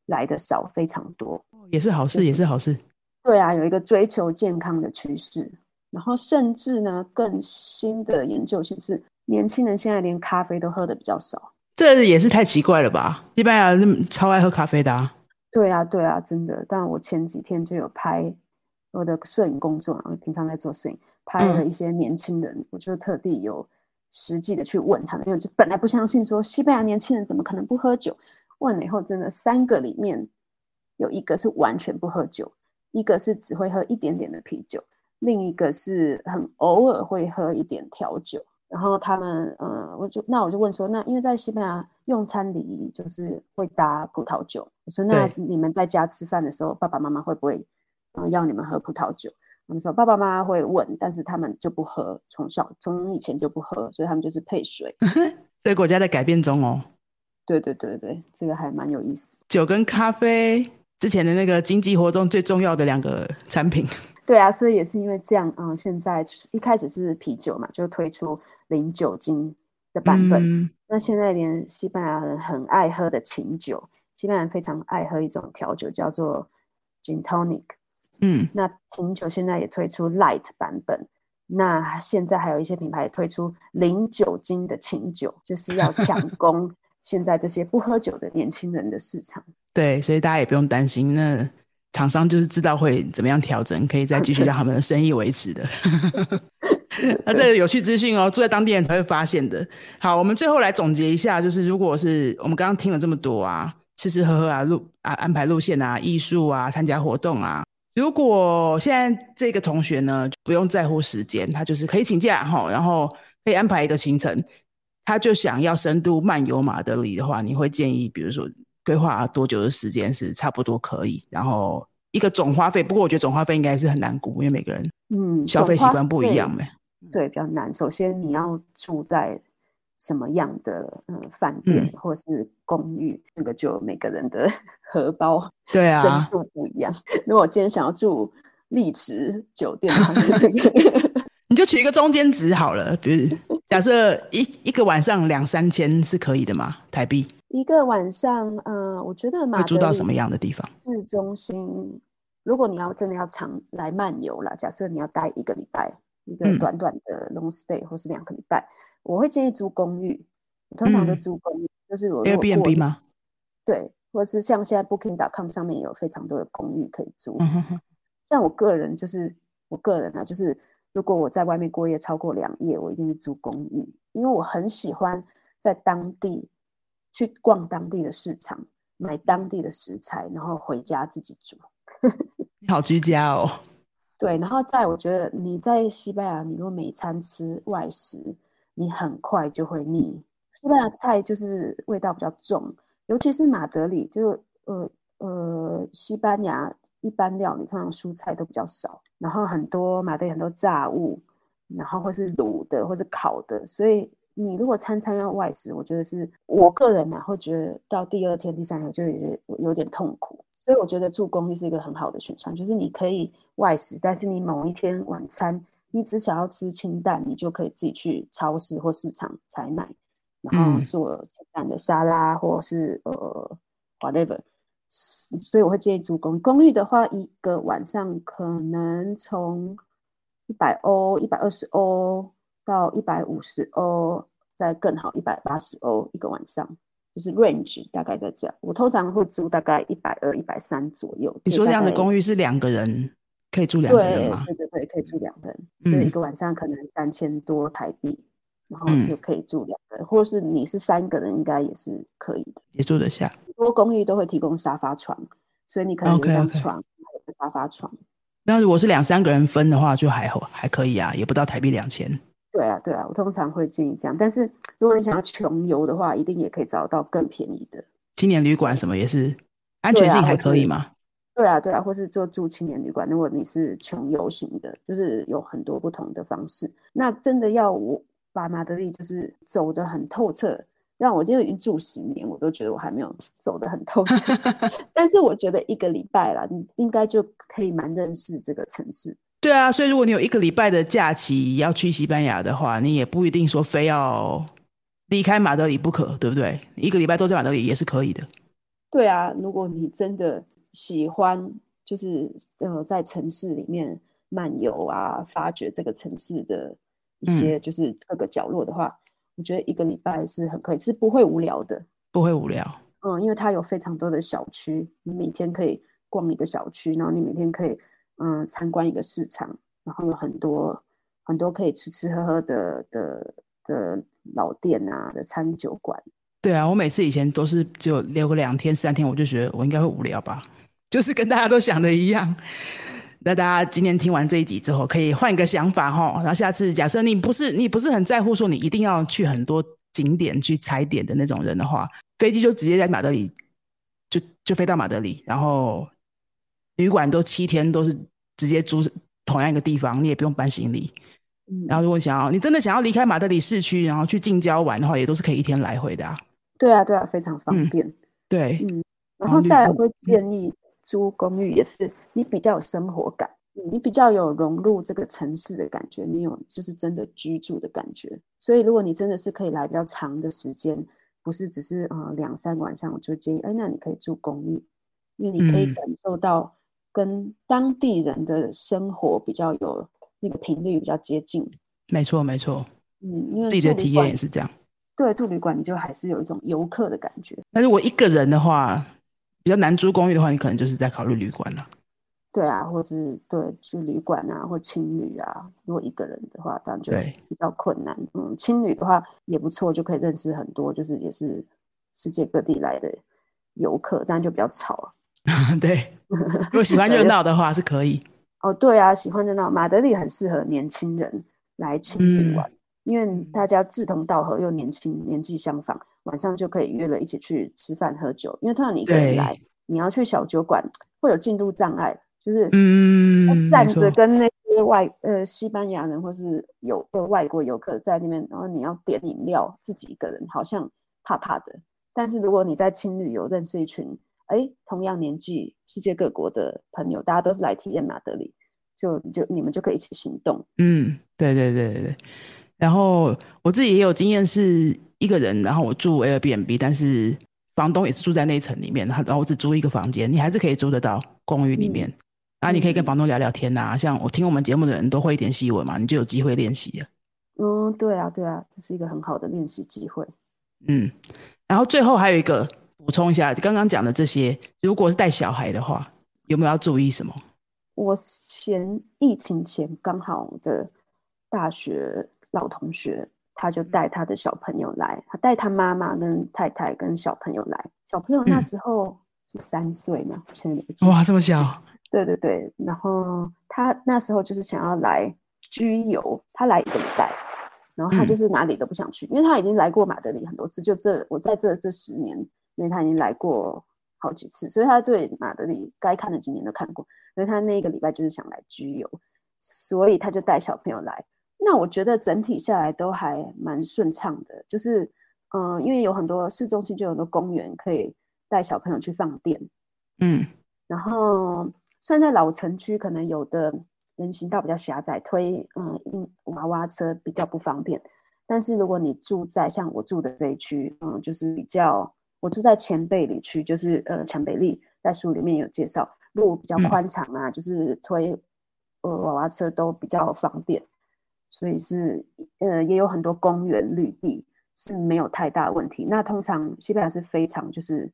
来的少非常多，也是好事，也是好事。对啊，有一个追求健康的趋势，然后甚至呢，更新的研究显示，年轻人现在连咖啡都喝的比较少。这也是太奇怪了吧？西班牙那么超爱喝咖啡的啊。对啊，对啊，真的。但我前几天就有拍我的摄影工作，我平常在做摄影，拍了一些年轻人，我就特地有实际的去问他们，因为就本来不相信说西班牙年轻人怎么可能不喝酒，问了以后，真的三个里面有一个是完全不喝酒。一个是只会喝一点点的啤酒，另一个是很偶尔会喝一点调酒。然后他们，呃，我就那我就问说，那因为在西班牙用餐礼仪就是会搭葡萄酒，我说那你们在家吃饭的时候，爸爸妈妈会不会嗯要你们喝葡萄酒？他们说爸爸妈妈会问，但是他们就不喝，从小从以前就不喝，所以他们就是配水。这国家在改变中哦。对对对对，这个还蛮有意思。酒跟咖啡。之前的那个经济活动最重要的两个产品，对啊，所以也是因为这样啊，现在一开始是啤酒嘛，就推出零酒精的版本。那现在连西班牙人很爱喝的琴酒，西班牙人非常爱喝一种调酒叫做 gin tonic。嗯，那琴酒现在也推出 light 版本。那现在还有一些品牌推出零酒精的琴酒，就是要抢 攻现在这些不喝酒的年轻人的市场。对，所以大家也不用担心。那厂商就是知道会怎么样调整，可以再继续让他们的生意维持的。那这个有趣资讯哦，住在当地人才会发现的。好，我们最后来总结一下，就是如果是我们刚刚听了这么多啊，吃吃喝喝啊，路啊安排路线啊，艺术啊，参加活动啊，如果现在这个同学呢，不用在乎时间，他就是可以请假哈，然后可以安排一个行程，他就想要深度漫游马德里的话，你会建议，比如说。规划多久的时间是差不多可以，然后一个总花费。不过我觉得总花费应该是很难估，因为每个人嗯消费习惯不一样呗。对，比较难。首先你要住在什么样的嗯饭店或是公寓，那个就每个人的荷包 对啊深度不一样。如果我今天想要住丽池酒店，你就取一个中间值好了。比如假设一一个晚上两三千是可以的吗？台币？一个晚上，呃，我觉得马住到什么样的地方？市中心。如果你要真的要常来漫游了，假设你要待一个礼拜，一个短短的 long stay 或是两个礼拜，我会建议租公寓。通常都租公寓，就是我 Airbnb 吗？对，或者是像现在 Booking.com 上面有非常多的公寓可以租。像我个人就是我个人啊，就是如果我在外面过夜超过两夜，我一定是租公寓，因为我很喜欢在当地。去逛当地的市场，买当地的食材，然后回家自己煮。好居家哦。对，然后在我觉得你在西班牙，你如果每餐吃外食，你很快就会腻。西班牙菜就是味道比较重，尤其是马德里，就呃呃，西班牙一般料理通常蔬菜都比较少，然后很多马德里很多炸物，然后或是卤的或是烤的，所以。你如果餐餐要外食，我觉得是我个人呢会觉得到第二天、第三天就有有点痛苦，所以我觉得住公寓是一个很好的选项，就是你可以外食，但是你某一天晚餐你只想要吃清淡，你就可以自己去超市或市场采买，然后做简单的沙拉或是呃 whatever。所以我会建议租公公寓的话，一个晚上可能从一百欧、一百二十欧。到一百五十欧，再更好一百八十欧一个晚上，就是 range 大概在这样。我通常会租大概一百二、一百三左右。你说这样的公寓是两个人可以住两个人吗？对对对，可以住两个人，所以一个晚上可能三千多台币，然后就可以住两个人，或者是你是三个人，应该也是可以的，也住得下。很多公寓都会提供沙发床，所以你可能一张床有个沙发床。那如果是两三个人分的话，就还好，还可以啊，也不到台币两千。对啊，对啊，我通常会建议这样。但是如果你想要穷游的话，一定也可以找到更便宜的青年旅馆，什么也是安全性还可以吗？对啊，对啊，或是就住青年旅馆。如果你是穷游型的，就是有很多不同的方式。那真的要我把马德里就是走得很透彻，让我就已经住十年，我都觉得我还没有走得很透彻。但是我觉得一个礼拜啦，你应该就可以蛮认识这个城市。对啊，所以如果你有一个礼拜的假期要去西班牙的话，你也不一定说非要离开马德里不可，对不对？一个礼拜都在马德里也是可以的。对啊，如果你真的喜欢就是呃在城市里面漫游啊，发掘这个城市的一些就是各个角落的话，我觉得一个礼拜是很可以，是不会无聊的，不会无聊。嗯，因为它有非常多的小区，你每天可以逛一个小区，然后你每天可以嗯参观一个市场，然后有很多很多可以吃吃喝喝的的的老店啊的餐酒馆。对啊，我每次以前都是只有留个两天三天，我就觉得我应该会无聊吧，就是跟大家都想的一样。那大家今天听完这一集之后，可以换一个想法哈。然后下次假设你不是你不是很在乎说你一定要去很多景点去踩点的那种人的话。飞机就直接在马德里，就就飞到马德里，然后旅馆都七天都是直接租同样一个地方，你也不用搬行李。然后如果想要你真的想要离开马德里市区，然后去近郊玩的话，也都是可以一天来回的啊。对啊，对啊，非常方便。对，嗯，然后再来会建议租公寓，也是你比较有生活感，你比较有融入这个城市的感觉，你有就是真的居住的感觉。所以如果你真的是可以来比较长的时间。不是只是呃两三晚上，我就建议，哎，那你可以住公寓，因为你可以感受到跟当地人的生活比较有那个频率比较接近。没错，没错。嗯，因为自己的体验也是这样。对，住旅馆你就还是有一种游客的感觉。那如果一个人的话，比较难租公寓的话，你可能就是在考虑旅馆了。对啊，或是对住旅馆啊，或青旅啊。如果一个人的话，当然就比较困难。嗯，青旅的话也不错，就可以认识很多，就是也是世界各地来的游客，但就比较吵。对，如果喜欢热闹的话是可以。哦，对啊，喜欢热闹，马德里很适合年轻人来青旅玩，因为大家志同道合又年轻，年纪相仿，晚上就可以约了一起去吃饭喝酒。因为通常你一个人来，你要去小酒馆会有进入障碍。就是嗯，站着跟那些外呃西班牙人或是有呃外国游客在那边，然后你要点饮料，自己一个人好像怕怕的。但是如果你在青旅游，认识一群哎同样年纪、世界各国的朋友，大家都是来体验马德里，就就你们就可以一起行动。嗯，对对对对对。然后我自己也有经验，是一个人，然后我住 Airbnb，但是房东也是住在那一层里面，然后我只租一个房间，你还是可以租得到公寓里面。啊，你可以跟房东聊聊天呐，像我听我们节目的人都会一点西文嘛，你就有机会练习了。嗯，对啊，对啊，这是一个很好的练习机会。嗯，然后最后还有一个补充一下，刚刚讲的这些，如果是带小孩的话，有没有要注意什么？我前疫情前刚好的大学老同学，他就带他的小朋友来，他带他妈妈跟太太跟小朋友来，小朋友那时候是三岁嘛，现在哇，这么小。对对对，然后他那时候就是想要来居游，他来一个礼拜，然后他就是哪里都不想去，因为他已经来过马德里很多次，就这我在这这十年内他已经来过好几次，所以他对马德里该看的景点都看过，所以他那一个礼拜就是想来居游，所以他就带小朋友来。那我觉得整体下来都还蛮顺畅的，就是嗯，因为有很多市中心就有很多公园可以带小朋友去放电，嗯，然后。虽然在老城区，可能有的人行道比较狭窄，推嗯娃娃车比较不方便。但是如果你住在像我住的这一区，嗯，就是比较我住在前贝里区，就是呃前贝利，在书里面有介绍，路比较宽敞啊，就是推呃娃娃车都比较方便，所以是呃也有很多公园绿地是没有太大问题。那通常西班牙是非常就是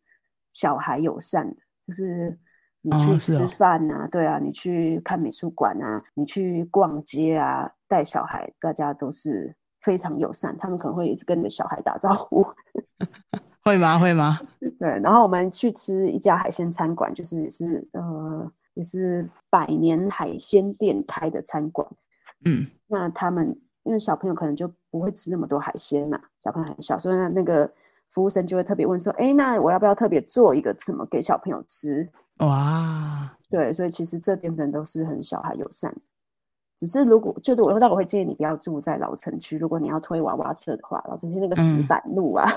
小孩友善的，就是。你去吃饭啊，对啊，你去看美术馆啊，你去逛街啊，带小孩，大家都是非常友善，他们可能会一直跟你的小孩打招呼，会吗？会吗？对。然后我们去吃一家海鲜餐馆，就是也是呃，也是百年海鲜店开的餐馆。嗯，那他们因为小朋友可能就不会吃那么多海鲜嘛，小朋友很小，所以那那个服务生就会特别问说：“哎，那我要不要特别做一个什么给小朋友吃？”哇，对，所以其实这边的人都是很小孩友善，只是如果就是我，那我会建议你不要住在老城区。如果你要推娃娃车的话，老城区那个石板路啊，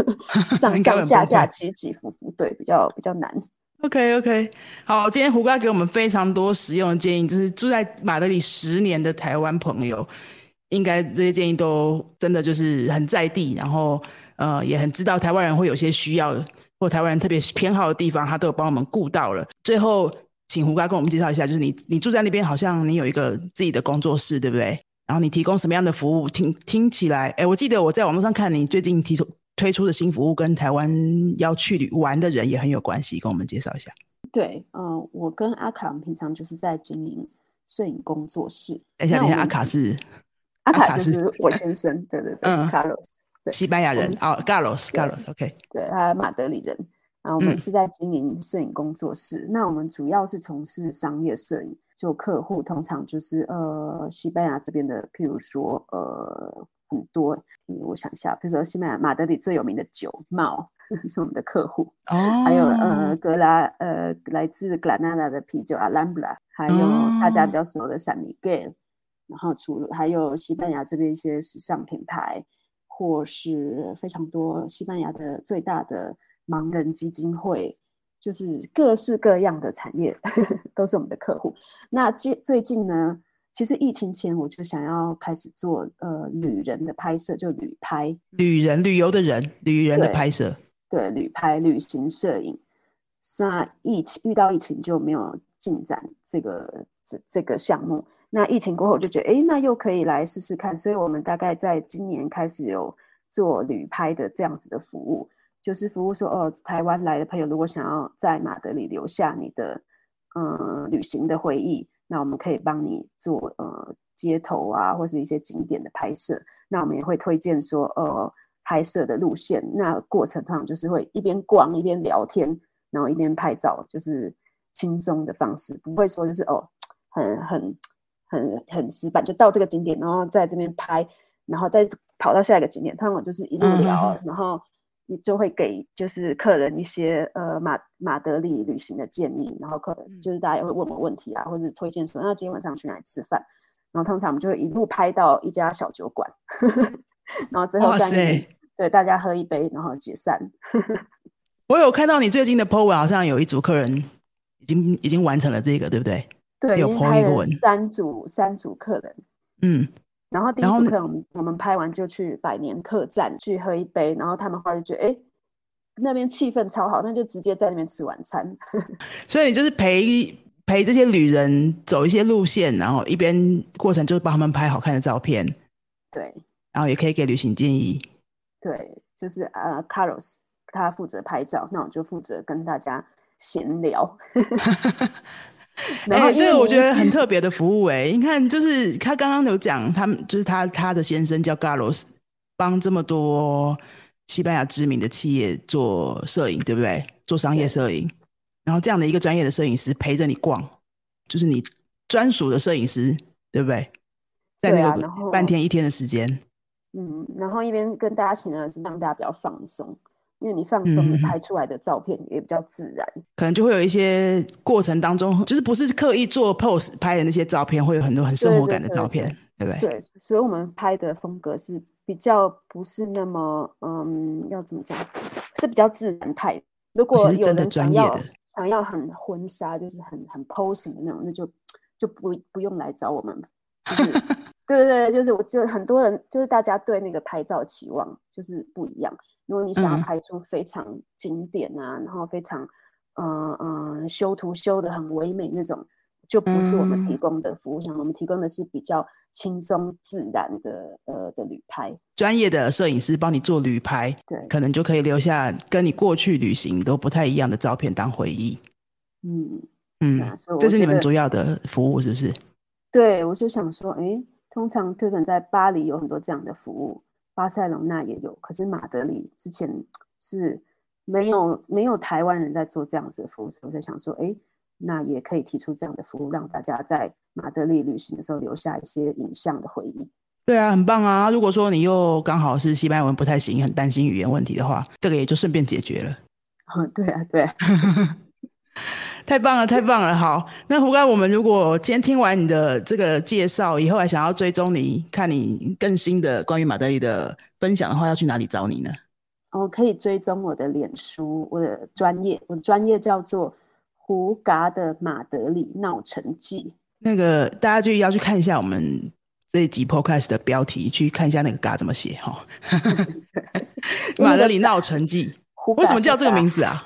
上上下下起起伏伏，对，比较比较难。OK OK，好，今天胡哥给我们非常多实用的建议，就是住在马德里十年的台湾朋友，应该这些建议都真的就是很在地，然后呃也很知道台湾人会有些需要。或台湾人特别偏好的地方，他都有帮我们顾到了。最后请胡哥跟我们介绍一下，就是你你住在那边，好像你有一个自己的工作室，对不对？然后你提供什么样的服务？听听起来，哎，我记得我在网络上看你最近提出推出的新服务，跟台湾要去旅玩的人也很有关系，跟我们介绍一下。对，嗯，我跟阿卡平常就是在经营摄影工作室。等一下，等一下，阿卡是阿卡就是我先生，对对对，嗯，Carlos，对，西班牙人，哦，Carlos，Carlos，OK，对，他马德里人。然后我们是在经营摄影工作室，那我们主要是从事商业摄影，就客户通常就是呃西班牙这边的，譬如说呃很多，我想一下，比如说西班牙马德里最有名的酒帽 是我们的客户，哦，还有呃格拉呃来自格拉纳达的啤酒阿兰布拉，还有大家比较熟的闪米盖，然后除了还有西班牙这边一些时尚品牌，或是非常多西班牙的最大的。盲人基金会就是各式各样的产业 都是我们的客户。那最最近呢，其实疫情前我就想要开始做呃旅人的拍摄，就旅拍，旅人旅游的人，旅人的拍摄，对，旅拍旅行摄影。那疫情遇到疫情就没有进展这个这这个项目。那疫情过后就觉得，哎，那又可以来试试看。所以我们大概在今年开始有做旅拍的这样子的服务。就是服务说哦，台湾来的朋友如果想要在马德里留下你的嗯旅行的回忆，那我们可以帮你做呃街头啊或是一些景点的拍摄。那我们也会推荐说呃拍摄的路线。那过程通常就是会一边逛一边聊天，然后一边拍照，就是轻松的方式，不会说就是哦很很很很死板，就到这个景点，然后在这边拍，然后再跑到下一个景点，通常就是一路聊，然后。你就会给就是客人一些呃马马德里旅行的建议，然后客人就是大家也会问我问题啊，或者推荐说那今天晚上去哪里吃饭，然后通常我们就会一路拍到一家小酒馆，然后最后再对大家喝一杯，然后解散。我有看到你最近的 po 文，好像有一组客人已经已经完成了这个，对不对？对，有 po 一个文，三组三组客人，嗯。然后第一组客，我们我们拍完就去百年客栈去喝一杯，然后他们后来就觉得，哎，那边气氛超好，那就直接在那边吃晚餐。所以就是陪陪这些旅人走一些路线，然后一边过程就是帮他们拍好看的照片。对，然后也可以给旅行建议。对，就是呃，Carlos 他负责拍照，那我就负责跟大家闲聊。哎，这个我觉得很特别的服务哎，你看，就是他刚刚有讲，他们就是他他的先生叫 Carlos，帮这么多西班牙知名的企业做摄影，对不对？做商业摄影，然后这样的一个专业的摄影师陪着你逛，就是你专属的摄影师，对不对？在那个半天一天的时间，嗯，然后一边跟大家请了是让大家比较放松。因为你放松，你拍出来的照片也比较自然，可能就会有一些过程当中，就是不是刻意做 pose 拍的那些照片，会有很多很生活感的照片，对不对？对，所以我们拍的风格是比较不是那么，嗯，要怎么讲，是比较自然派。如果有人想要想要很婚纱，就是很很 posing 的那种，那就就不不用来找我们。对对对，就是我就很多人就是大家对那个拍照期望就是不一样。如果你想要拍出非常经典啊，然后非常，嗯嗯，修图修的很唯美那种，就不是我们提供的服务。像我们提供的是比较轻松自然的，呃的旅拍，专业的摄影师帮你做旅拍，对，可能就可以留下跟你过去旅行都不太一样的照片当回忆。嗯嗯，这是你们主要的服务是不是？对，我就想说，哎，通常可能在巴黎有很多这样的服务。巴塞隆那也有，可是马德里之前是没有没有台湾人在做这样子的服务，我在想说，哎，那也可以提出这样的服务，让大家在马德里旅行的时候留下一些影像的回忆。对啊，很棒啊！如果说你又刚好是西班牙文不太行，很担心语言问题的话，这个也就顺便解决了。嗯，对啊，对。太棒了，太棒了！好，那胡哥，我们如果今天听完你的这个介绍，以后还想要追踪你，看你更新的关于马德里的分享的话，要去哪里找你呢？哦，可以追踪我的脸书，我的专业，我的专业叫做胡嘎的马德里闹城记。那个大家就要去看一下我们这一集 podcast 的标题，去看一下那个嘎怎么写哈。马德里闹城记，为什么叫这个名字啊？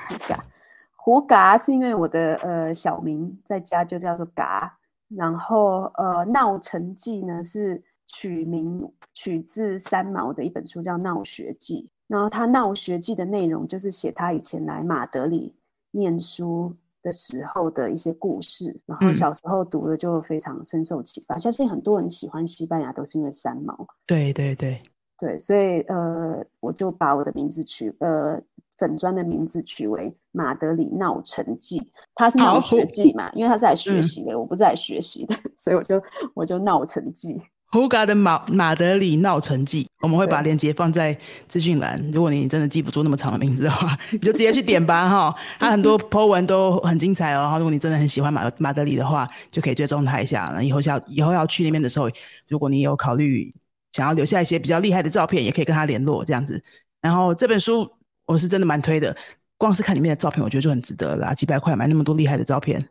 胡嘎是因为我的呃小名在家就叫做嘎，然后呃闹成记呢是取名取自三毛的一本书叫《闹学记》，然后他《闹学记》的内容就是写他以前来马德里念书的时候的一些故事，然后小时候读的就非常深受启发。相信很多人喜欢西班牙都是因为三毛，对对对对，所以呃我就把我的名字取呃。粉砖的名字取为马德里闹成记，他是闹学记嘛，因为他是来学习的，我不是来学习的，所以我就我就闹成记。胡嘎的马马德里闹成记，我们会把链接放在资讯栏。如果你真的记不住那么长的名字的话，你就直接去点吧哈。他很多 po 文都很精彩哦。然后如果你真的很喜欢马马德里的话，就可以追踪他一下。那以后要以后要去那边的时候，如果你有考虑想要留下一些比较厉害的照片，也可以跟他联络这样子。然后这本书。我是真的蛮推的，光是看里面的照片，我觉得就很值得啦。几百块买那么多厉害的照片，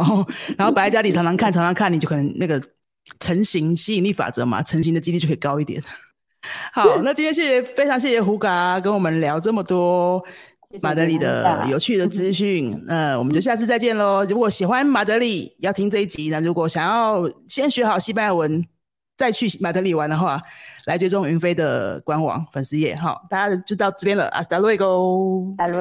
然后摆在家里常常看，常常看，你就可能那个成型吸引力法则嘛，成型的几率就可以高一点。好，那今天谢谢，非常谢谢胡嘎跟我们聊这么多马德里的有趣的资讯。那我们就下次再见喽。如果喜欢马德里，要听这一集那如果想要先学好西班牙文。再去马德里玩的话，来追踪云飞的官网粉丝页，好，大家就到这边了，阿斯达瑞哥，阿罗。